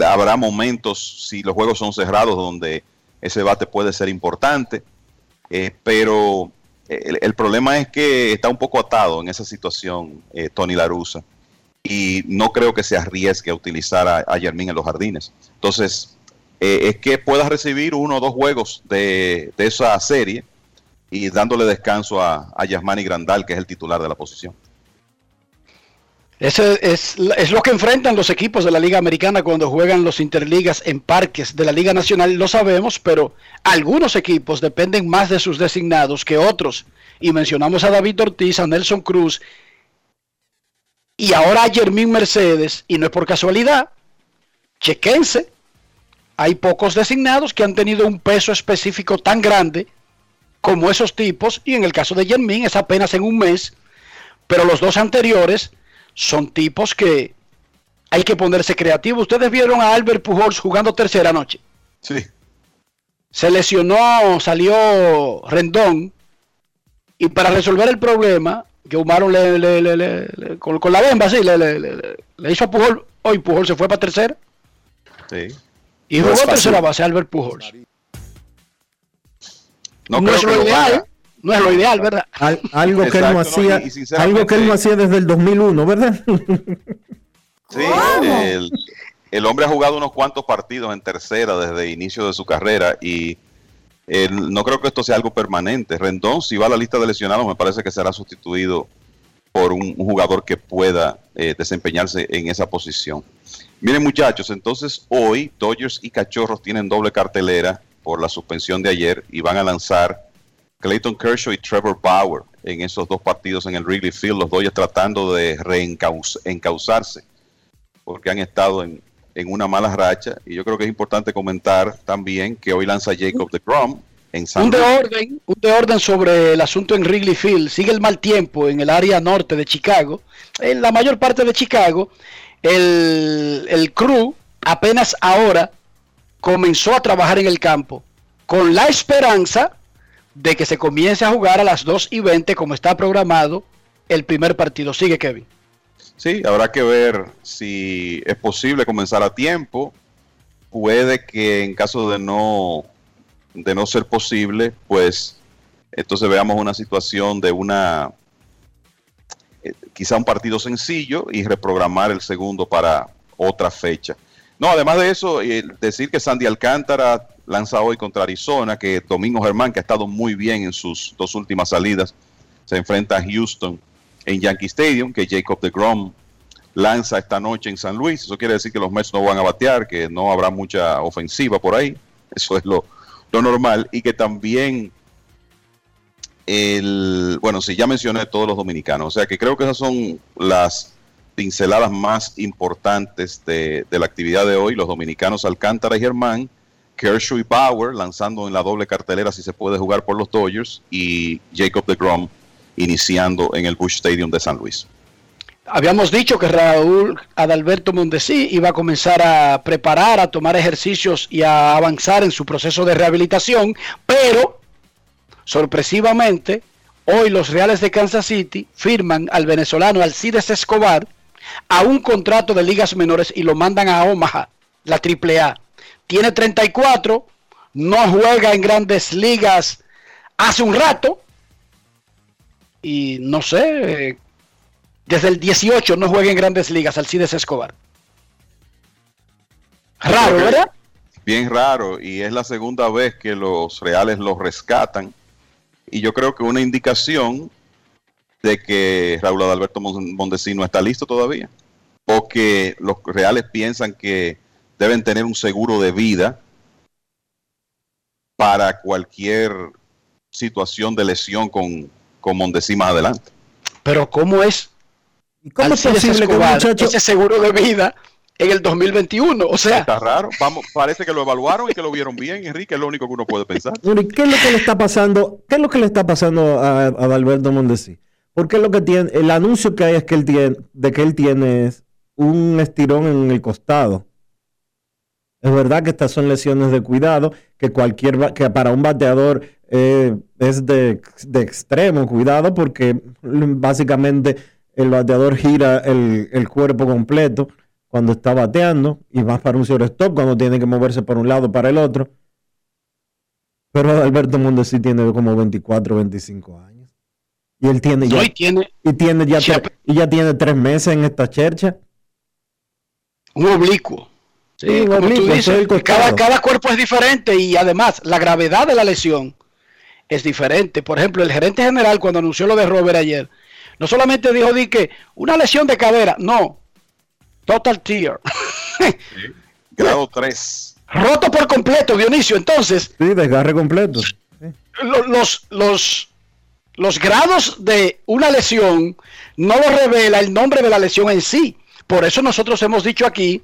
habrá momentos, si los juegos son cerrados, donde ese bate puede ser importante. Eh, pero el, problema es que está un poco atado en esa situación eh, Tony Larusa. Y no creo que se arriesgue a utilizar a, a en los jardines. Entonces, eh, es que pueda recibir uno o dos juegos de, de esa serie y dándole descanso a, a Yasmani Grandal, que es el titular de la posición. Ese es, es lo que enfrentan los equipos de la Liga Americana cuando juegan los interligas en parques de la Liga Nacional, lo sabemos, pero algunos equipos dependen más de sus designados que otros. Y mencionamos a David Ortiz, a Nelson Cruz y ahora a Jermín Mercedes, y no es por casualidad, chequense, hay pocos designados que han tenido un peso específico tan grande como esos tipos, y en el caso de Jermín es apenas en un mes, pero los dos anteriores son tipos que hay que ponerse creativo. Ustedes vieron a Albert Pujols jugando tercera noche. Sí. Se lesionó, salió Rendón. Y para resolver el problema, Joe Maron le, le- le- le- le- con, con la bemba, sí, le, hizo a Pujol. Hoy Pujol se fue para tercera. Sí. Y No jugó tercera base Albert Pujols. No, No, creo es que lo ideal. No es lo ideal, ¿verdad? Al- algo que él no hacía, algo que él no hacía desde el 2001, ¿verdad? Sí, el, el hombre ha jugado unos cuantos partidos en tercera desde el inicio de su carrera y no creo que esto sea algo permanente. Rendón, si va a la lista de lesionados, me parece que será sustituido por un, un jugador que pueda eh, desempeñarse en esa posición. Miren muchachos, entonces hoy Dodgers y Cachorros tienen doble cartelera por la suspensión de ayer y van a lanzar Clayton Kershaw y Trevor Bauer en esos dos partidos en el Wrigley Field, los Dodgers tratando de reencauzarse porque han estado en, en una mala racha. Y yo creo que es importante comentar también que hoy lanza Jacob de Grom en San Un de Luis. orden, un de orden sobre el asunto en Wrigley Field. Sigue el mal tiempo en el área norte de Chicago. En la mayor parte de Chicago, el, el crew apenas ahora comenzó a trabajar en el campo con la esperanza de que se comience a jugar a las 2 y 20 como está programado el primer partido. Sigue Kevin. Sí, habrá que ver si es posible comenzar a tiempo. Puede que en caso de no de no ser posible, pues entonces veamos una situación de una eh, quizá un partido sencillo y reprogramar el segundo para otra fecha. No, además de eso, eh, decir que Sandy Alcántara lanza hoy contra Arizona, que Domingo Germán, que ha estado muy bien en sus dos últimas salidas, se enfrenta a Houston en Yankee Stadium, que Jacob de Grom lanza esta noche en San Luis. Eso quiere decir que los Mets no van a batear, que no habrá mucha ofensiva por ahí. Eso es lo, lo normal. Y que también el, bueno, sí, ya mencioné todos los dominicanos. O sea que creo que esas son las pinceladas más importantes de, la actividad de hoy. Los dominicanos Alcántara y Germán. Kershaw y Bauer lanzando en la doble cartelera si se puede jugar por los Dodgers y Jacob de Grom iniciando en el Bush Stadium de San Luis. Habíamos dicho que Raúl Adalberto Mondesí iba a comenzar a preparar, a tomar ejercicios y a avanzar en su proceso de rehabilitación, pero sorpresivamente hoy los Reales de Kansas City firman al venezolano Alcides Escobar a un contrato de ligas menores y lo mandan a Omaha, la AAA tiene 34, no juega en grandes ligas hace un rato y no sé, desde el 18 no juega en grandes ligas Alcides Escobar. Raro, ¿verdad? Bien raro y es la segunda vez que los Reales lo rescatan y yo creo que una indicación de que Raúl Adalberto Mondesino está listo todavía o que los Reales piensan que deben tener un seguro de vida para cualquier situación de lesión con, con Mondesi más adelante. Pero ¿cómo es? ¿Cómo es posible que muchacho... ese seguro de vida en el 2021? O sea, está raro. Vamos, parece que lo evaluaron y que lo vieron bien, Enrique, es lo único que uno puede pensar. ¿Qué es lo que le está pasando? ¿Qué es lo que le está pasando a, a Alberto Mondesi? Porque lo que tiene, el anuncio que hay es que él tiene, de que él tiene un estirón en el costado. Es verdad que estas son lesiones de cuidado, que cualquier que para un bateador eh, es de, extremo cuidado, porque básicamente el bateador gira el, cuerpo completo cuando está bateando y va para un stop cuando tiene que moverse por un lado para el otro. Pero Alberto Mondesi tiene como 24, 25 años. Y él tiene ya, y tiene, y tiene ya, y ya tiene tres meses en esta chercha. Un oblicuo. Sí, como tú dices, cada, cada cuerpo es diferente y además la gravedad de la lesión es diferente. Por ejemplo, el gerente general cuando anunció lo de Robert ayer, no solamente dijo di que una lesión de cadera, no, total tear. grado 3. Roto por completo, Dionisio. Entonces, sí, desgarre completo. Los, los, los grados de una lesión no lo revela el nombre de la lesión en sí. Por eso nosotros hemos dicho aquí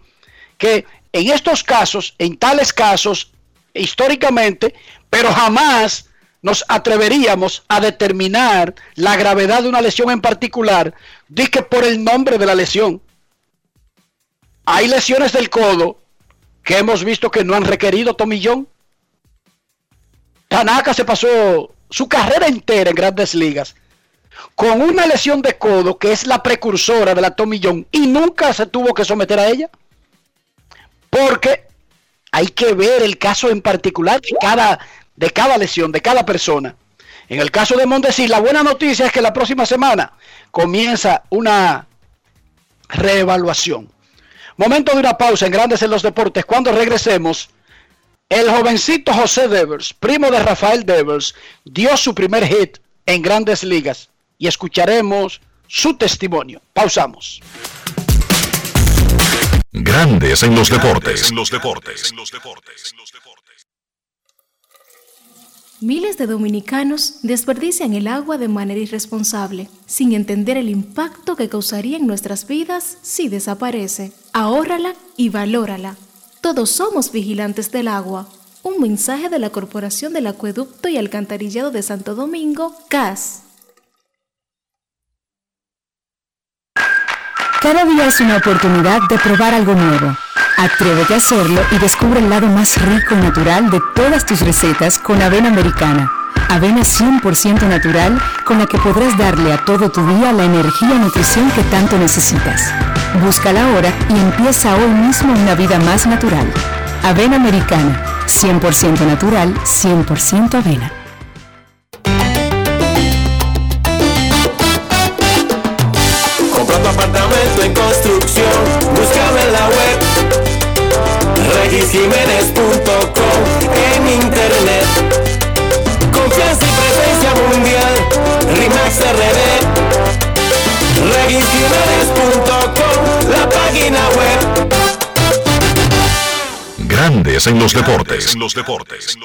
que en estos casos, en tales casos, históricamente, pero jamás nos atreveríamos a determinar la gravedad de una lesión en particular, que por el nombre de la lesión. Hay lesiones del codo que hemos visto que no han requerido tomillón. Tanaka se pasó su carrera entera en grandes ligas con una lesión de codo que es la precursora de la tomillón y nunca se tuvo que someter a ella. Porque hay que ver el caso en particular de cada, de cada lesión, de cada persona. En el caso de Mondesi, la buena noticia es que la próxima semana comienza una reevaluación. Momento de una pausa en Grandes en los Deportes. Cuando regresemos, el jovencito José Devers, primo de Rafael Devers, dio su primer hit en Grandes Ligas y escucharemos su testimonio. Pausamos. Grandes en los deportes. En los deportes. Miles de dominicanos desperdician el agua de manera irresponsable, sin entender el impacto que causaría en nuestras vidas si desaparece. Ahórrala y valórala. Todos somos vigilantes del agua. Un mensaje de la Corporación del Acueducto y Alcantarillado de Santo Domingo, CAS. Cada día es una oportunidad de probar algo nuevo. Atrévete a hacerlo y descubre el lado más rico y natural de todas tus recetas con avena americana. Avena 100% natural con la que podrás darle a todo tu día la energía y nutrición que tanto necesitas. Búscala ahora y empieza hoy mismo una vida más natural. Avena Americana, 100% natural, 100% avena. Compra tu apartamento en construcción, búscame en la web. Regisjiménez.com en internet. Confianza y presencia mundial, RIMAX RD. La página web. Grandes en los deportes. En los deportes.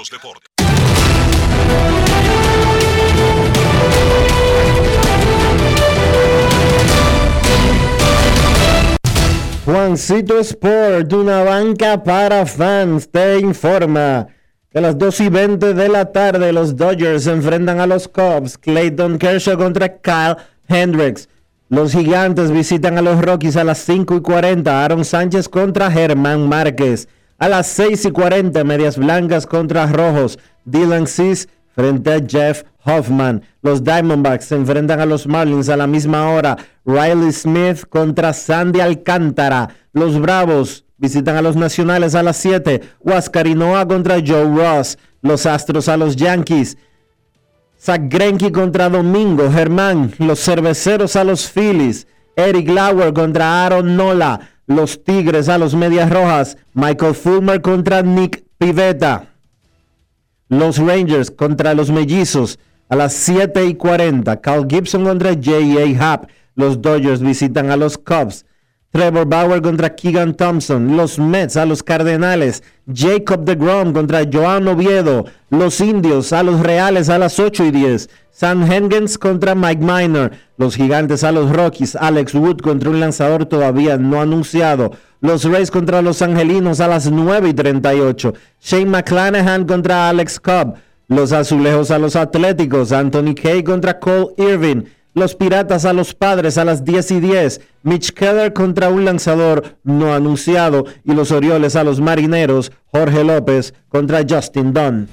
Juancito Sport, una banca para fans, te informa. que A las 2 y 20 de la tarde, los Dodgers se enfrentan a los Cubs. Clayton Kershaw contra Kyle Hendricks. Los Gigantes visitan a los Rockies a las 5 y 40. Aaron Sánchez contra Germán Márquez. A las 6 y 40, Medias Blancas contra Rojos. Dylan Cis frente a Jeff Hoffman. Los Diamondbacks se enfrentan a los Marlins a la misma hora. Riley Smith contra Sandy Alcántara. Los Bravos visitan a los Nacionales a las 7. Huascarinoa contra Joe Ross. Los Astros a los Yankees. Zach Greinke contra Domingo Germán. Los Cerveceros a los Phillies. Eric Lauer contra Aaron Nola. Los Tigres a los Medias Rojas. Michael Fulmer contra Nick Pivetta. Los Rangers contra los Mellizos a las 7 y 40. Carl Gibson contra J.A. Happ. Los Dodgers visitan a los Cubs. Trevor Bauer contra Keegan Thompson. Los Mets a los Cardenales. Jacob DeGrom contra Joan Oviedo. Los Indios a los Reales a las 8 y 10. Sam Hengens contra Mike Minor. Los Gigantes a los Rockies. Alex Wood contra un lanzador todavía no anunciado. Los Rays contra los Angelinos a las 9 y 38. Shane McClanahan contra Alex Cobb. Los Azulejos a los Atléticos. Anthony Kay contra Cole Irving. Los Piratas a los Padres a las 10 y 10. Mitch Keller contra un lanzador no anunciado. Y los Orioles a los Marineros. Jorge López contra Justin Dunn.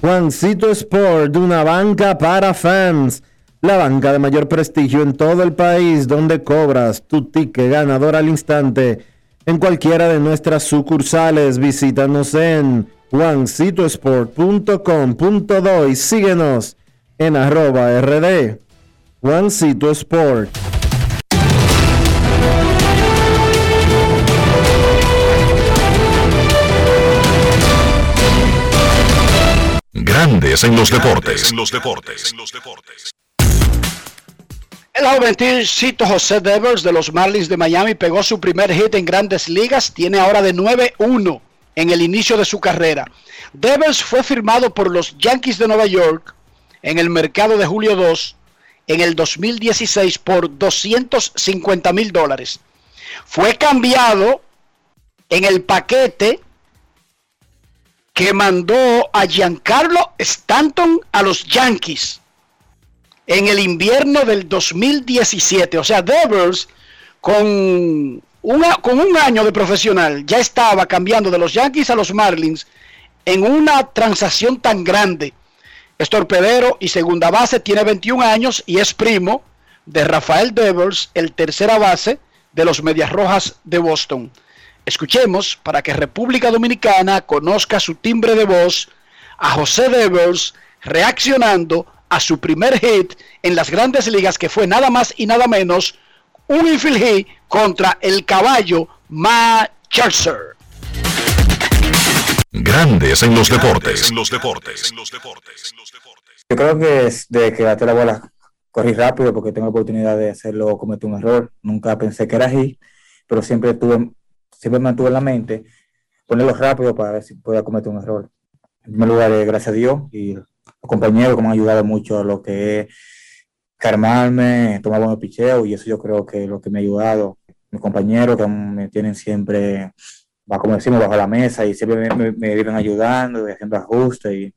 Juancito Sport, una banca para fans. La banca de mayor prestigio en todo el país, donde cobras tu ticket ganador al instante. En cualquiera de nuestras sucursales, visítanos en juancitosport.com.do y síguenos en arroba rd. Juancito Sport. Grandes en los deportes. los deportes. El jovencito José Devers de los Marlins de Miami pegó su primer hit en grandes ligas. Tiene ahora de 9-1 en el inicio de su carrera. Devers fue firmado por los Yankees de Nueva York en el mercado de julio 2 en el 2016 por 250 mil dólares. Fue cambiado en el paquete que mandó a Giancarlo Stanton a los Yankees en el invierno del 2017. O sea, Devers con, una, con un año de profesional ya estaba cambiando de los Yankees a los Marlins en una transacción tan grande. Es torpedero y segunda base, tiene 21 años y es primo de Rafael Devers, el tercera base de los Medias Rojas de Boston. Escuchemos para que República Dominicana conozca su timbre de voz a José Devers reaccionando a su primer hit en las grandes ligas que fue nada más y nada menos un infield hit contra el caballo Ma Scherzer. Grandes en los deportes. los deportes. Yo creo que desde que bate la bola corrí rápido porque tengo la oportunidad de hacerlo, cometí un error. Nunca pensé que era así, pero siempre tuve siempre me mantuve en la mente ponerlo rápido para ver si podía cometer un error. En primer lugar, eh, gracias a Dios y los compañeros que me han ayudado mucho a lo que es calmarme, tomar buenos picheos y eso yo creo que es lo que me ha ayudado. Mis compañeros que me tienen siempre, como decimos, bajo la mesa y siempre me, me, viven ayudando y haciendo ajustes y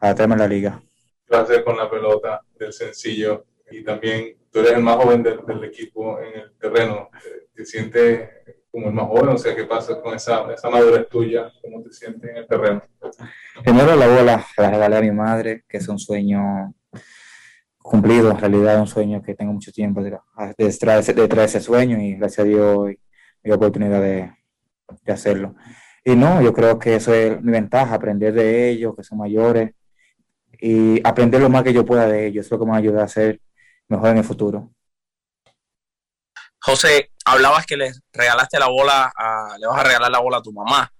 a traerme a la liga. placer con la pelota del sencillo y también tú eres el más joven del, del equipo en el terreno. Eh, ¿Te sientes como el más joven? O sea, ¿qué pasa con esa, esa madurez tuya? ¿Cómo te sientes en el terreno? Primero la bola la regalé a mi madre, que es un sueño cumplido, en realidad un sueño que tengo mucho tiempo detrás de, detrás de ese sueño y gracias a Dios hoy la oportunidad de, de hacerlo. Y no, yo creo que eso es mi ventaja, aprender de ellos, que son mayores, y aprender lo más que yo pueda de ellos, es lo que me va a ayudar a ser mejor en el futuro. José, hablabas que le regalaste la bola, le vas a regalar la bola a tu mamá.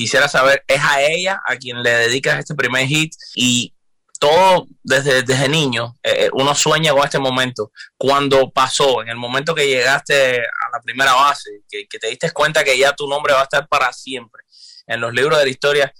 Quisiera saber, ¿es a ella a quien le dedicas este primer hit? Y todo desde, desde niño, eh, uno sueña con este momento. Cuando pasó, en el momento que llegaste a la primera base, que, que te diste cuenta que ya tu nombre va a estar para siempre en los libros de la historia,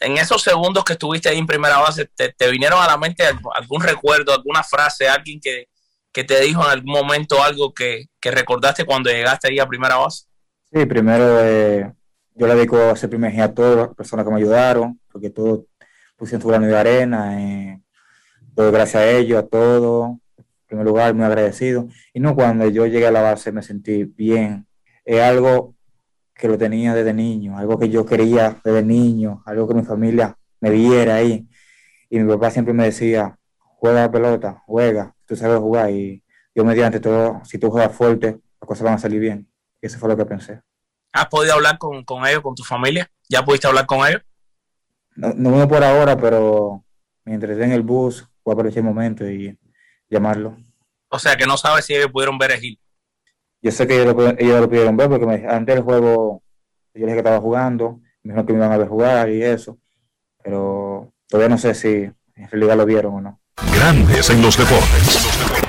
en esos segundos que estuviste ahí en primera base, ¿te, te vinieron a la mente algún recuerdo, alguna frase, alguien que, que te dijo en algún momento algo que, que, recordaste cuando llegaste ahí a primera base? Sí, primero eh, yo le dedico a ese primer a todas las personas que me ayudaron, porque todos pusieron su grano de arena. Eh, doy gracias a ellos, a todos. En primer lugar, muy agradecido. Y no, cuando yo llegué a la base me sentí bien. Es algo que lo tenía desde niño, algo que yo quería desde niño, algo que mi familia me viera ahí. Y mi papá siempre me decía, juega la pelota, juega, tú sabes jugar. Y yo mediante todo, si tú juegas fuerte, las cosas van a salir bien. Y eso fue lo que pensé. ¿Has podido hablar con, con ellos, con tu familia? ¿Ya pudiste hablar con ellos? No, no por ahora, pero mientras esté en el bus, voy a aprovechar el momento y llamarlo. O sea, que no sabes si ellos pudieron ver el hit. Yo sé que ellos lo, ellos lo pudieron ver porque me, antes del juego yo les dije que estaba jugando, me dijeron que me iban a ver jugar y eso, pero todavía no sé si en realidad lo vieron o no. Grandes en los deportes.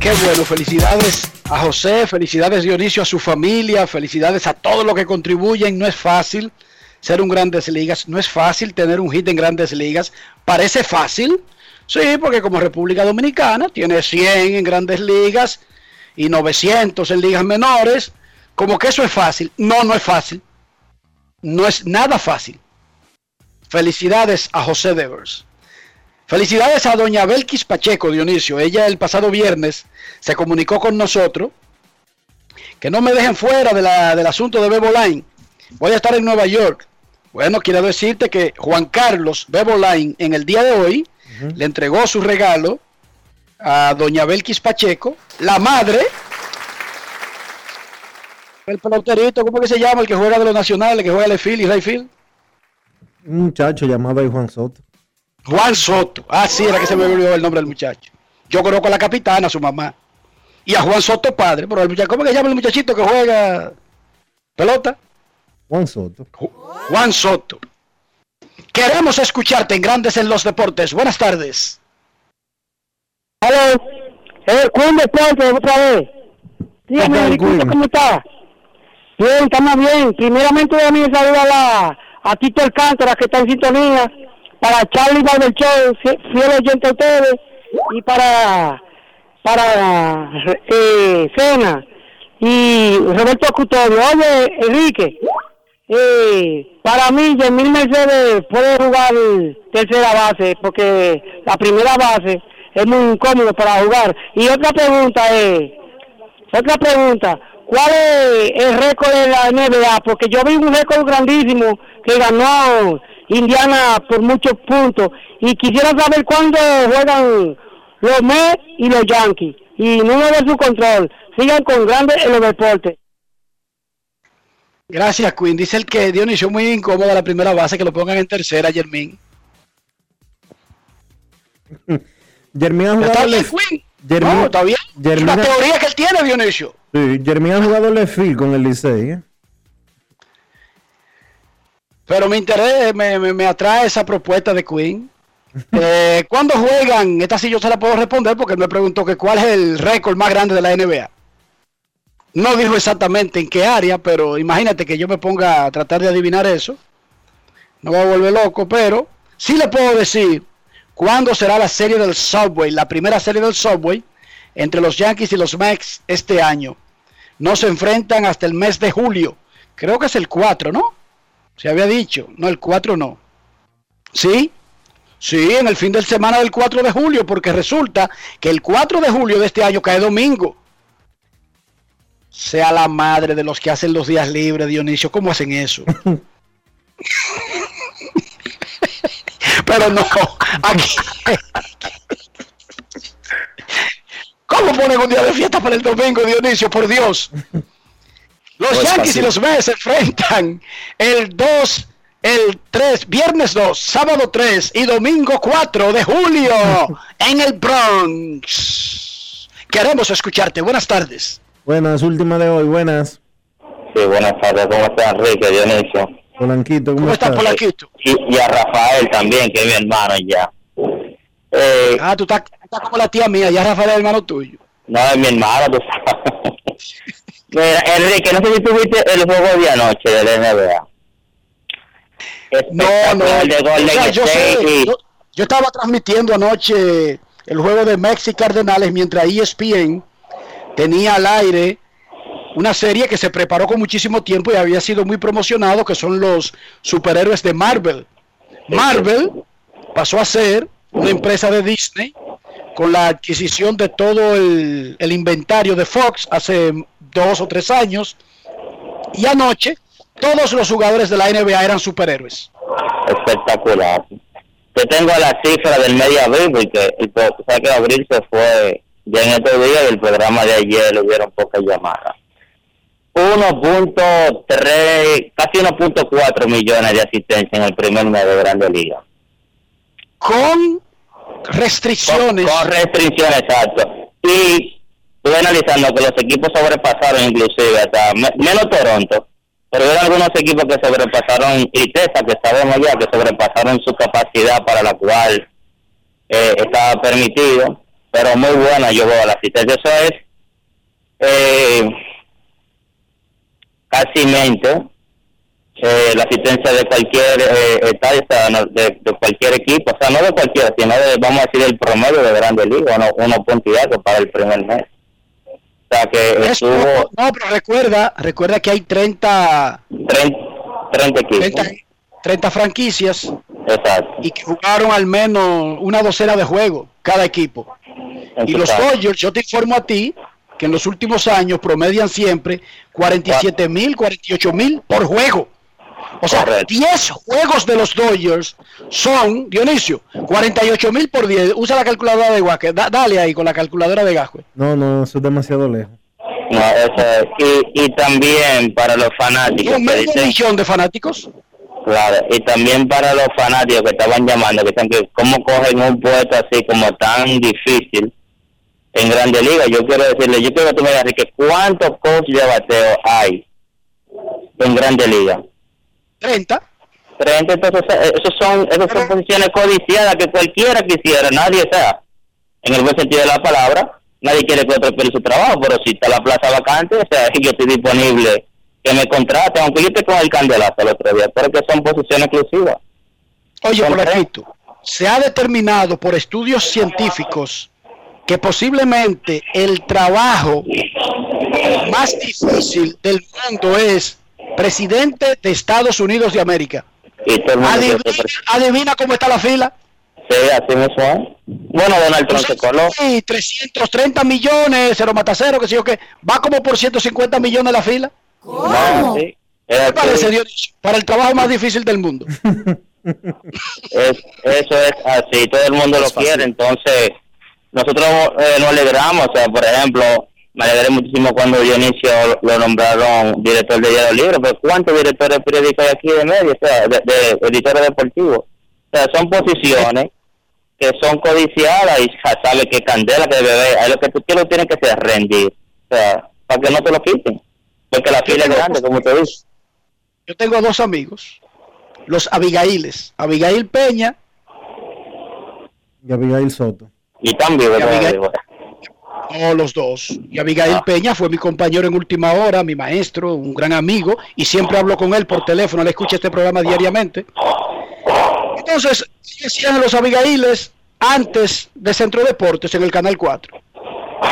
Qué bueno, felicidades a José, felicidades Dionisio a su familia, felicidades a todos los que contribuyen, no es fácil ser un grandes ligas, no es fácil tener un hit en grandes ligas, parece fácil, sí, porque como República Dominicana tiene 100 en grandes ligas y 900 en ligas menores, como que eso es fácil, no, no es fácil, no es nada fácil. Felicidades a José Devers. Felicidades a doña Belkis Pacheco, Dionisio. Ella el pasado viernes se comunicó con nosotros. Que no me dejen fuera de la, del asunto de Bebo Line. Voy a estar en Nueva York. Bueno, quiero decirte que Juan Carlos Bebo Line en el día de hoy uh -huh. le entregó su regalo a doña Belkis Pacheco, la madre. El peloterito, ¿cómo que se llama? El que juega de los nacionales, el que juega Lefield y Rayfield. Un muchacho llamado Juan Soto. Juan Soto. Ah, sí, era que se me olvidó el nombre del muchacho. Yo conozco a la capitana, a su mamá. Y a Juan Soto padre. Pero el muchacho, ¿cómo que llama el muchachito que juega pelota? Juan Soto. Juan Soto. Queremos escucharte en Grandes en los Deportes. Buenas tardes. Aló. Eh, Queen Deportes, otra vez. Dígame, ¿cómo está? Bien, estamos bien. Primeramente, a mí saludo a, la, a Tito Alcántara, que está en sintonía para Charlie Barber Show, fiel oyente ustedes, y para para eh, Cena y Roberto Cutorio. Oye, Enrique, eh, para mí, Yemil Mercedes puede jugar tercera base, porque la primera base es muy incómodo para jugar. Y otra pregunta es, otra pregunta, ¿cuál es el récord de la NBA? Porque yo vi un récord grandísimo que ganó Indiana por muchos puntos. Y quisiera saber cuándo juegan los Mets y los Yankees. Y no de su control. Sigan con grandes en los deportes. Gracias, Quinn. Dice el que Dionisio muy incómodo la primera base, que lo pongan en tercera, Germín. Germín ha jugado. ¿Está bien, Quinn? Germín, no, está bien. Germín es la teoría que él tiene, Dionisio. Sí, Germín ha jugado Lefil con el Licey. ¿eh? Pero me interesa, me, me, me, atrae esa propuesta de Queen. Eh, ¿Cuándo juegan? Esta sí yo se la puedo responder porque me preguntó que cuál es el récord más grande de la NBA. No dijo exactamente en qué área, pero imagínate que yo me ponga a tratar de adivinar eso. No va a volver loco, pero sí le puedo decir cuándo será la serie del Subway, la primera serie del Subway entre los Yankees y los Mets este año. No se enfrentan hasta el mes de julio. Creo que es el 4, ¿no? Se había dicho. No, el 4 no. ¿Sí? Sí, en el fin de semana del 4 de julio, porque resulta que el 4 de julio de este año cae domingo. Sea la madre de los que hacen los días libres, Dionisio. ¿Cómo hacen eso? Pero no, aquí. ¿Cómo ponen un día de fiesta para el domingo, Dionisio? Por Dios. Los No es Yankees y los Mets se enfrentan el 2, el 3, viernes 2, sábado 3 y domingo 4 de julio en el Bronx. Queremos escucharte. Buenas tardes. Buenas, última de hoy, buenas. Sí, buenas tardes. ¿Cómo está Enrique, Dionisio? Polanquito, ¿cómo, estás? Y, y a Rafael también, que es mi hermano ya. Eh, ah, tú estás, estás como la tía mía, ya Rafael es hermano tuyo. No, es mi hermano, tú sabes. Mira, Enrique, no sé si tuviste el juego de anoche del NBA. No, no. De yo, sé, y- yo, yo estaba transmitiendo anoche el juego de Mex y Cardenales mientras ESPN tenía al aire una serie que se preparó con muchísimo tiempo y había sido muy promocionado, que son los superhéroes de Marvel. Marvel pasó a ser una empresa de Disney con la adquisición de todo el, el inventario de Fox hace dos o tres años. Y anoche todos los jugadores de la NBA eran superhéroes. espectacular. Yo tengo la cifra del media abril, porque pues, tú sabes que abril se fue ya en estos días y el programa de ayer hubieron pocas llamadas. 1.3, casi 1.4 millones de asistencia en el primer mes de Grande Liga. Con restricciones. Con, con restricciones, exacto. Y estuve analizando que los equipos sobrepasaron inclusive hasta me- menos Toronto, pero hubo algunos equipos que sobrepasaron y Texas, que sabemos ya que sobrepasaron su capacidad para la cual eh, estaba permitido, pero muy buena yo veo la asistencia. Eso es eh, casi mente eh, la asistencia de cualquier eh, estadio, de, cualquier equipo, o sea, no de cualquiera, sino de, vamos a decir, el promedio de Grande Liga, punto y algo para el primer mes. O sea, que estuvo. No, pero recuerda, recuerda que hay 30, 30, 30 equipos. 30, 30 franquicias Exacto. y que jugaron al menos una docena de juegos cada equipo. Y los. Dodgers, yo te informo a ti que en los últimos años promedian siempre 47 mil, 48 mil por juego. O sea, 10 juegos de los Dodgers son, Dionisio, 48 mil por 10. Usa la calculadora de Guaque. Da- dale ahí con la calculadora de Gascue. No, no, eso es demasiado lejos. No, eso es. Y, y también para los fanáticos. Un medio millón de fanáticos. Claro, y también para los fanáticos que estaban llamando, que dicen que cómo cogen un puesto así como tan difícil en Grande Liga. Yo quiero decirle, yo quiero que tú me digas, que ¿cuántos coaches de bateo hay en Grande Liga? 30. 30, entonces eh, esos son, esas son posiciones codiciadas que cualquiera quisiera, nadie sea, en el buen sentido de la palabra, nadie quiere que otro pierda su trabajo, pero si está la plaza vacante, o sea, yo estoy disponible que me contraten, aunque yo esté con el candelazo el otro día, pero que son posiciones exclusivas. Oye, Son Polanquito, se ha determinado por estudios científicos que posiblemente el trabajo más difícil del mundo es presidente de Estados Unidos de América. Y todo el mundo Adivina, adivina cómo está la fila. Sí, así mismo. Bueno, Donald Trump se coló. Sí, 330 millones, cero mata cero, que sé yo qué. Va como por 150 millones la fila. No, sí. Es ¿Qué así. parece, Dionisio? Para el trabajo más difícil del mundo. Es- eso es así, todo el mundo lo quiere, entonces nosotros eh, nos alegramos, o sea, por ejemplo, me alegré muchísimo cuando Dionisio lo nombraron director de Diario Libre, pero ¿cuántos directores periódicos hay aquí de medio, o sea, de, de editores deportivos? O sea, son posiciones que son codiciadas y ya sabe que candela que bebé, ahí lo que tú quieres tienes que ser rendir, o sea, para que no te lo quiten, porque la fila es grande, como te dices. Yo tengo dos amigos, los Abigailes, Abigail Peña Y Abigail Soto. Y también, Y Abigail- No, los dos. Y Abigail Peña fue mi compañero en última hora, mi maestro, un gran amigo, y siempre hablo con él por teléfono, le escucha este programa diariamente. Entonces, ¿qué decían los Abigailes antes de Centro Deportes en el Canal 4?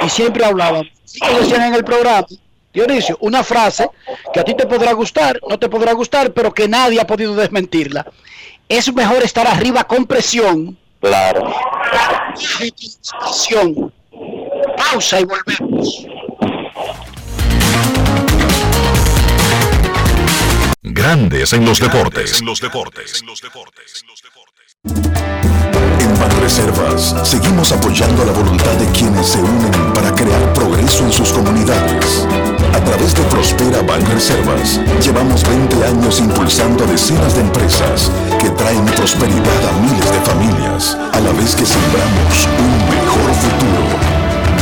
Y siempre hablaban. Ellos decían en el programa, Dionisio, una frase que a ti te podrá gustar, no te podrá gustar, pero que nadie ha podido desmentirla. es mejor estar arriba con presión. Claro. Presión. Pausa y volvemos. Grandes en los deportes. En los deportes. En Banreservas seguimos apoyando la voluntad de quienes se unen para crear progreso en sus comunidades. A través de Prospera Banreservas llevamos 20 años impulsando decenas de empresas que traen prosperidad a miles de familias, a la vez que sembramos un mejor futuro.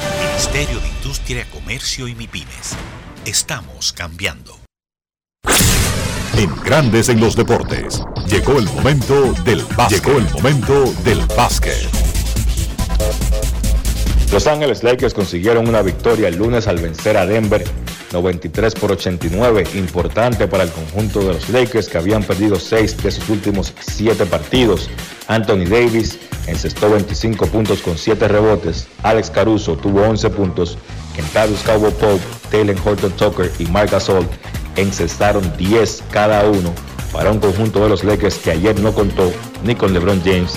Ministerio de Industria, Comercio y MIPIMES. Estamos cambiando. En Grandes en los deportes. Llegó el momento del básquet. Llegó el momento del básquet. Los Ángeles Lakers consiguieron una victoria el lunes al vencer a Denver 93 por 89, importante para el conjunto de los Lakers que habían perdido 6 de sus últimos 7 partidos. Anthony Davis encestó 25 puntos con 7 rebotes, Alex Caruso tuvo 11 puntos, Kentarius Cowboy Pope, Taylor Horton Tucker y Marc Gasol encestaron 10 cada uno para un conjunto de los Lakers que ayer no contó ni con LeBron James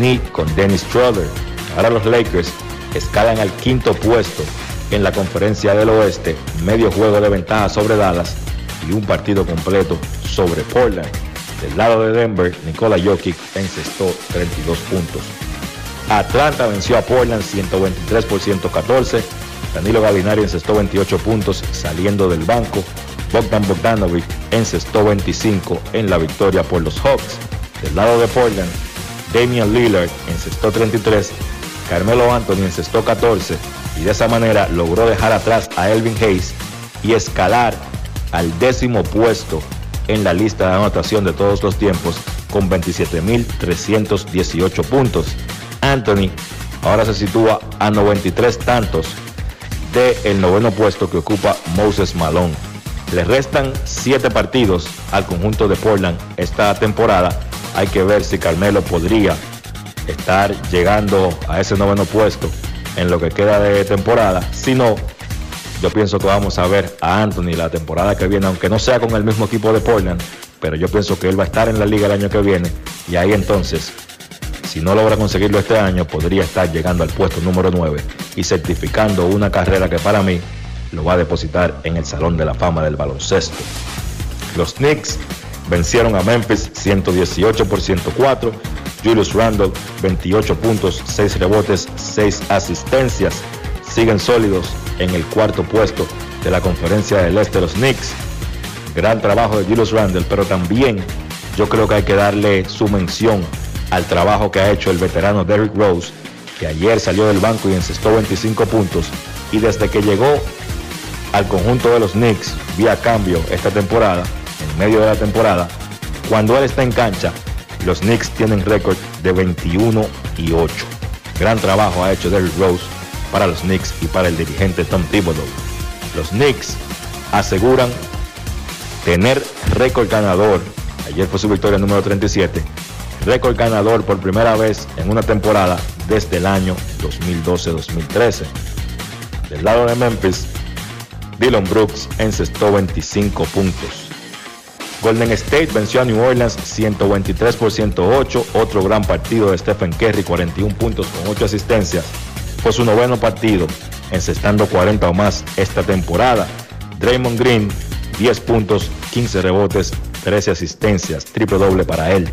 ni con Dennis Schroeder. Ahora los Lakers escalan al quinto puesto en la conferencia del oeste, medio juego de ventaja sobre Dallas y un partido completo sobre Portland. Del lado de Denver, Nikola Jokic encestó 32 puntos. Atlanta venció a Portland 123 por 114. Danilo Galinari encestó 28 puntos saliendo del banco. Bogdan Bogdanovic encestó 25 en la victoria por los Hawks. Del lado de Portland, Damian Lillard encestó 33. Carmelo Anthony encestó 14 y de esa manera logró dejar atrás a Elvin Hayes y escalar al décimo puesto en la lista de anotación de todos los tiempos con 27.318 puntos. Anthony ahora se sitúa a 93 tantos del el noveno puesto que ocupa Moses Malone. Le restan 7 partidos al conjunto de Portland esta temporada. Hay que ver si Carmelo podría estar llegando a ese noveno puesto en lo que queda de temporada. Si no, yo pienso que vamos a ver a Anthony la temporada que viene, aunque no sea con el mismo equipo de Portland, pero yo pienso que él va a estar en la liga el año que viene y ahí entonces, si no logra conseguirlo este año, podría estar llegando al puesto número 9 y certificando una carrera que para mí lo va a depositar en el Salón de la Fama del baloncesto. Los Knicks vencieron a Memphis 118 por 104. Julius Randle 28 puntos, 6 rebotes, 6 asistencias. Siguen sólidos en el cuarto puesto de la conferencia del este los Knicks. Gran trabajo de Julius Randle, pero también yo creo que hay que darle su mención al trabajo que ha hecho el veterano Derrick Rose, que ayer salió del banco y encestó 25 puntos y desde que llegó al conjunto de los Knicks vía cambio esta temporada, en medio de la temporada, cuando él está en cancha, los Knicks tienen récord de 21 y 8. Gran trabajo ha hecho Derrick Rose para los Knicks y para el dirigente Tom Thibodeau. Los Knicks aseguran tener récord ganador. Ayer fue su victoria número 37. Récord ganador por primera vez en una temporada desde el año 2012-2013. Del lado de Memphis, Dylan Brooks encestó 25 puntos. Golden State venció a New Orleans 123 por 108, otro gran partido de Stephen Curry, 41 puntos con 8 asistencias. Fue su noveno partido, encestando 40 o más esta temporada. Draymond Green, 10 puntos, 15 rebotes, 13 asistencias, triple doble para él.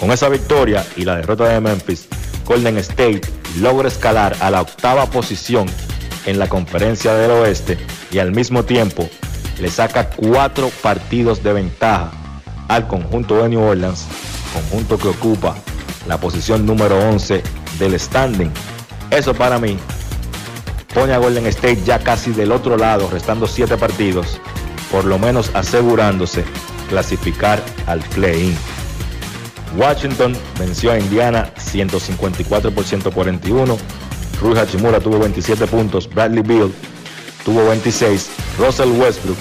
Con esa victoria y la derrota de Memphis, Golden State logra escalar a la octava posición en la conferencia del oeste y al mismo tiempo le saca cuatro partidos de ventaja al conjunto de New Orleans, conjunto que ocupa la posición número 11 del standing. Eso para mí pone a Golden State ya casi del otro lado, restando siete partidos, por lo menos asegurándose clasificar al play-in. Washington venció a Indiana 154 por 141. Rui Hachimura tuvo 27 puntos, Bradley Beal tuvo 26, Russell Westbrook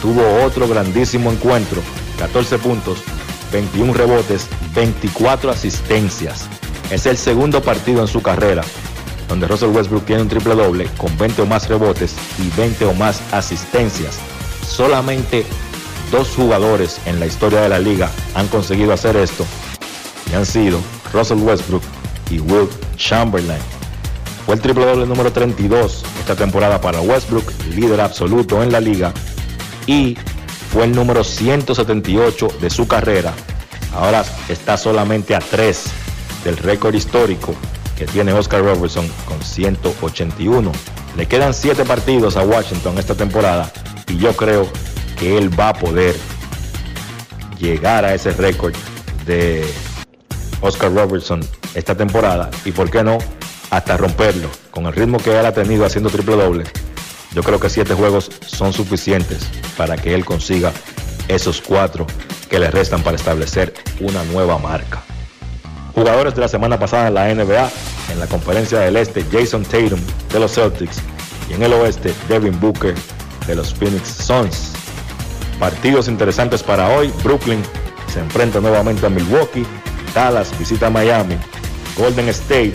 tuvo otro grandísimo encuentro, 14 puntos, 21 rebotes, 24 asistencias. Es el segundo partido en su carrera donde Russell Westbrook tiene un triple doble con 20 o más rebotes y 20 o más asistencias. Solamente dos jugadores en la historia de la liga han conseguido hacer esto y han sido Russell Westbrook y Will Chamberlain. El triple doble número 32 esta temporada para Westbrook, líder absoluto en la liga, y fue el número 178 de su carrera. Ahora está solamente a 3 del récord histórico que tiene Oscar Robertson con 181. Le quedan 7 partidos a Washington esta temporada y yo creo que él va a poder llegar a ese récord de Oscar Robertson esta temporada y por qué no hasta romperlo con el ritmo que él ha tenido haciendo triple doble. Yo creo que siete juegos son suficientes para que él consiga esos cuatro que le restan para establecer una nueva marca. Jugadores de la semana pasada en la NBA, en la conferencia del este, Jason Tatum de los Celtics y en el oeste, Devin Booker de los Phoenix Suns. Partidos interesantes para hoy, Brooklyn se enfrenta nuevamente a Milwaukee, Dallas visita a Miami, Golden State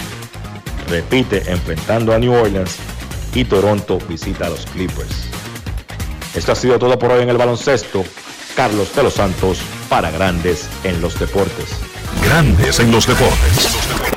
repite enfrentando a New Orleans y Toronto visita a los Clippers. Esto ha sido todo por hoy en el baloncesto. Carlos de los Santos para Grandes en los Deportes. Grandes en los Deportes.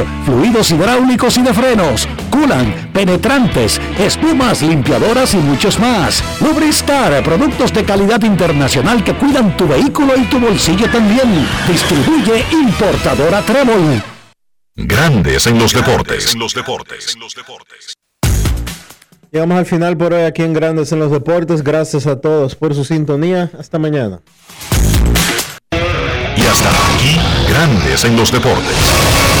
fluidos hidráulicos y de frenos, culan, penetrantes, espumas, limpiadoras y muchos más. Lubristar, productos de calidad internacional que cuidan tu vehículo y tu bolsillo también. Distribuye importadora Trébol. Grandes en los deportes. los deportes. Llegamos al final por hoy aquí en Grandes en los Deportes. Gracias a todos por su sintonía. Hasta mañana. Y hasta aquí, Grandes en los Deportes.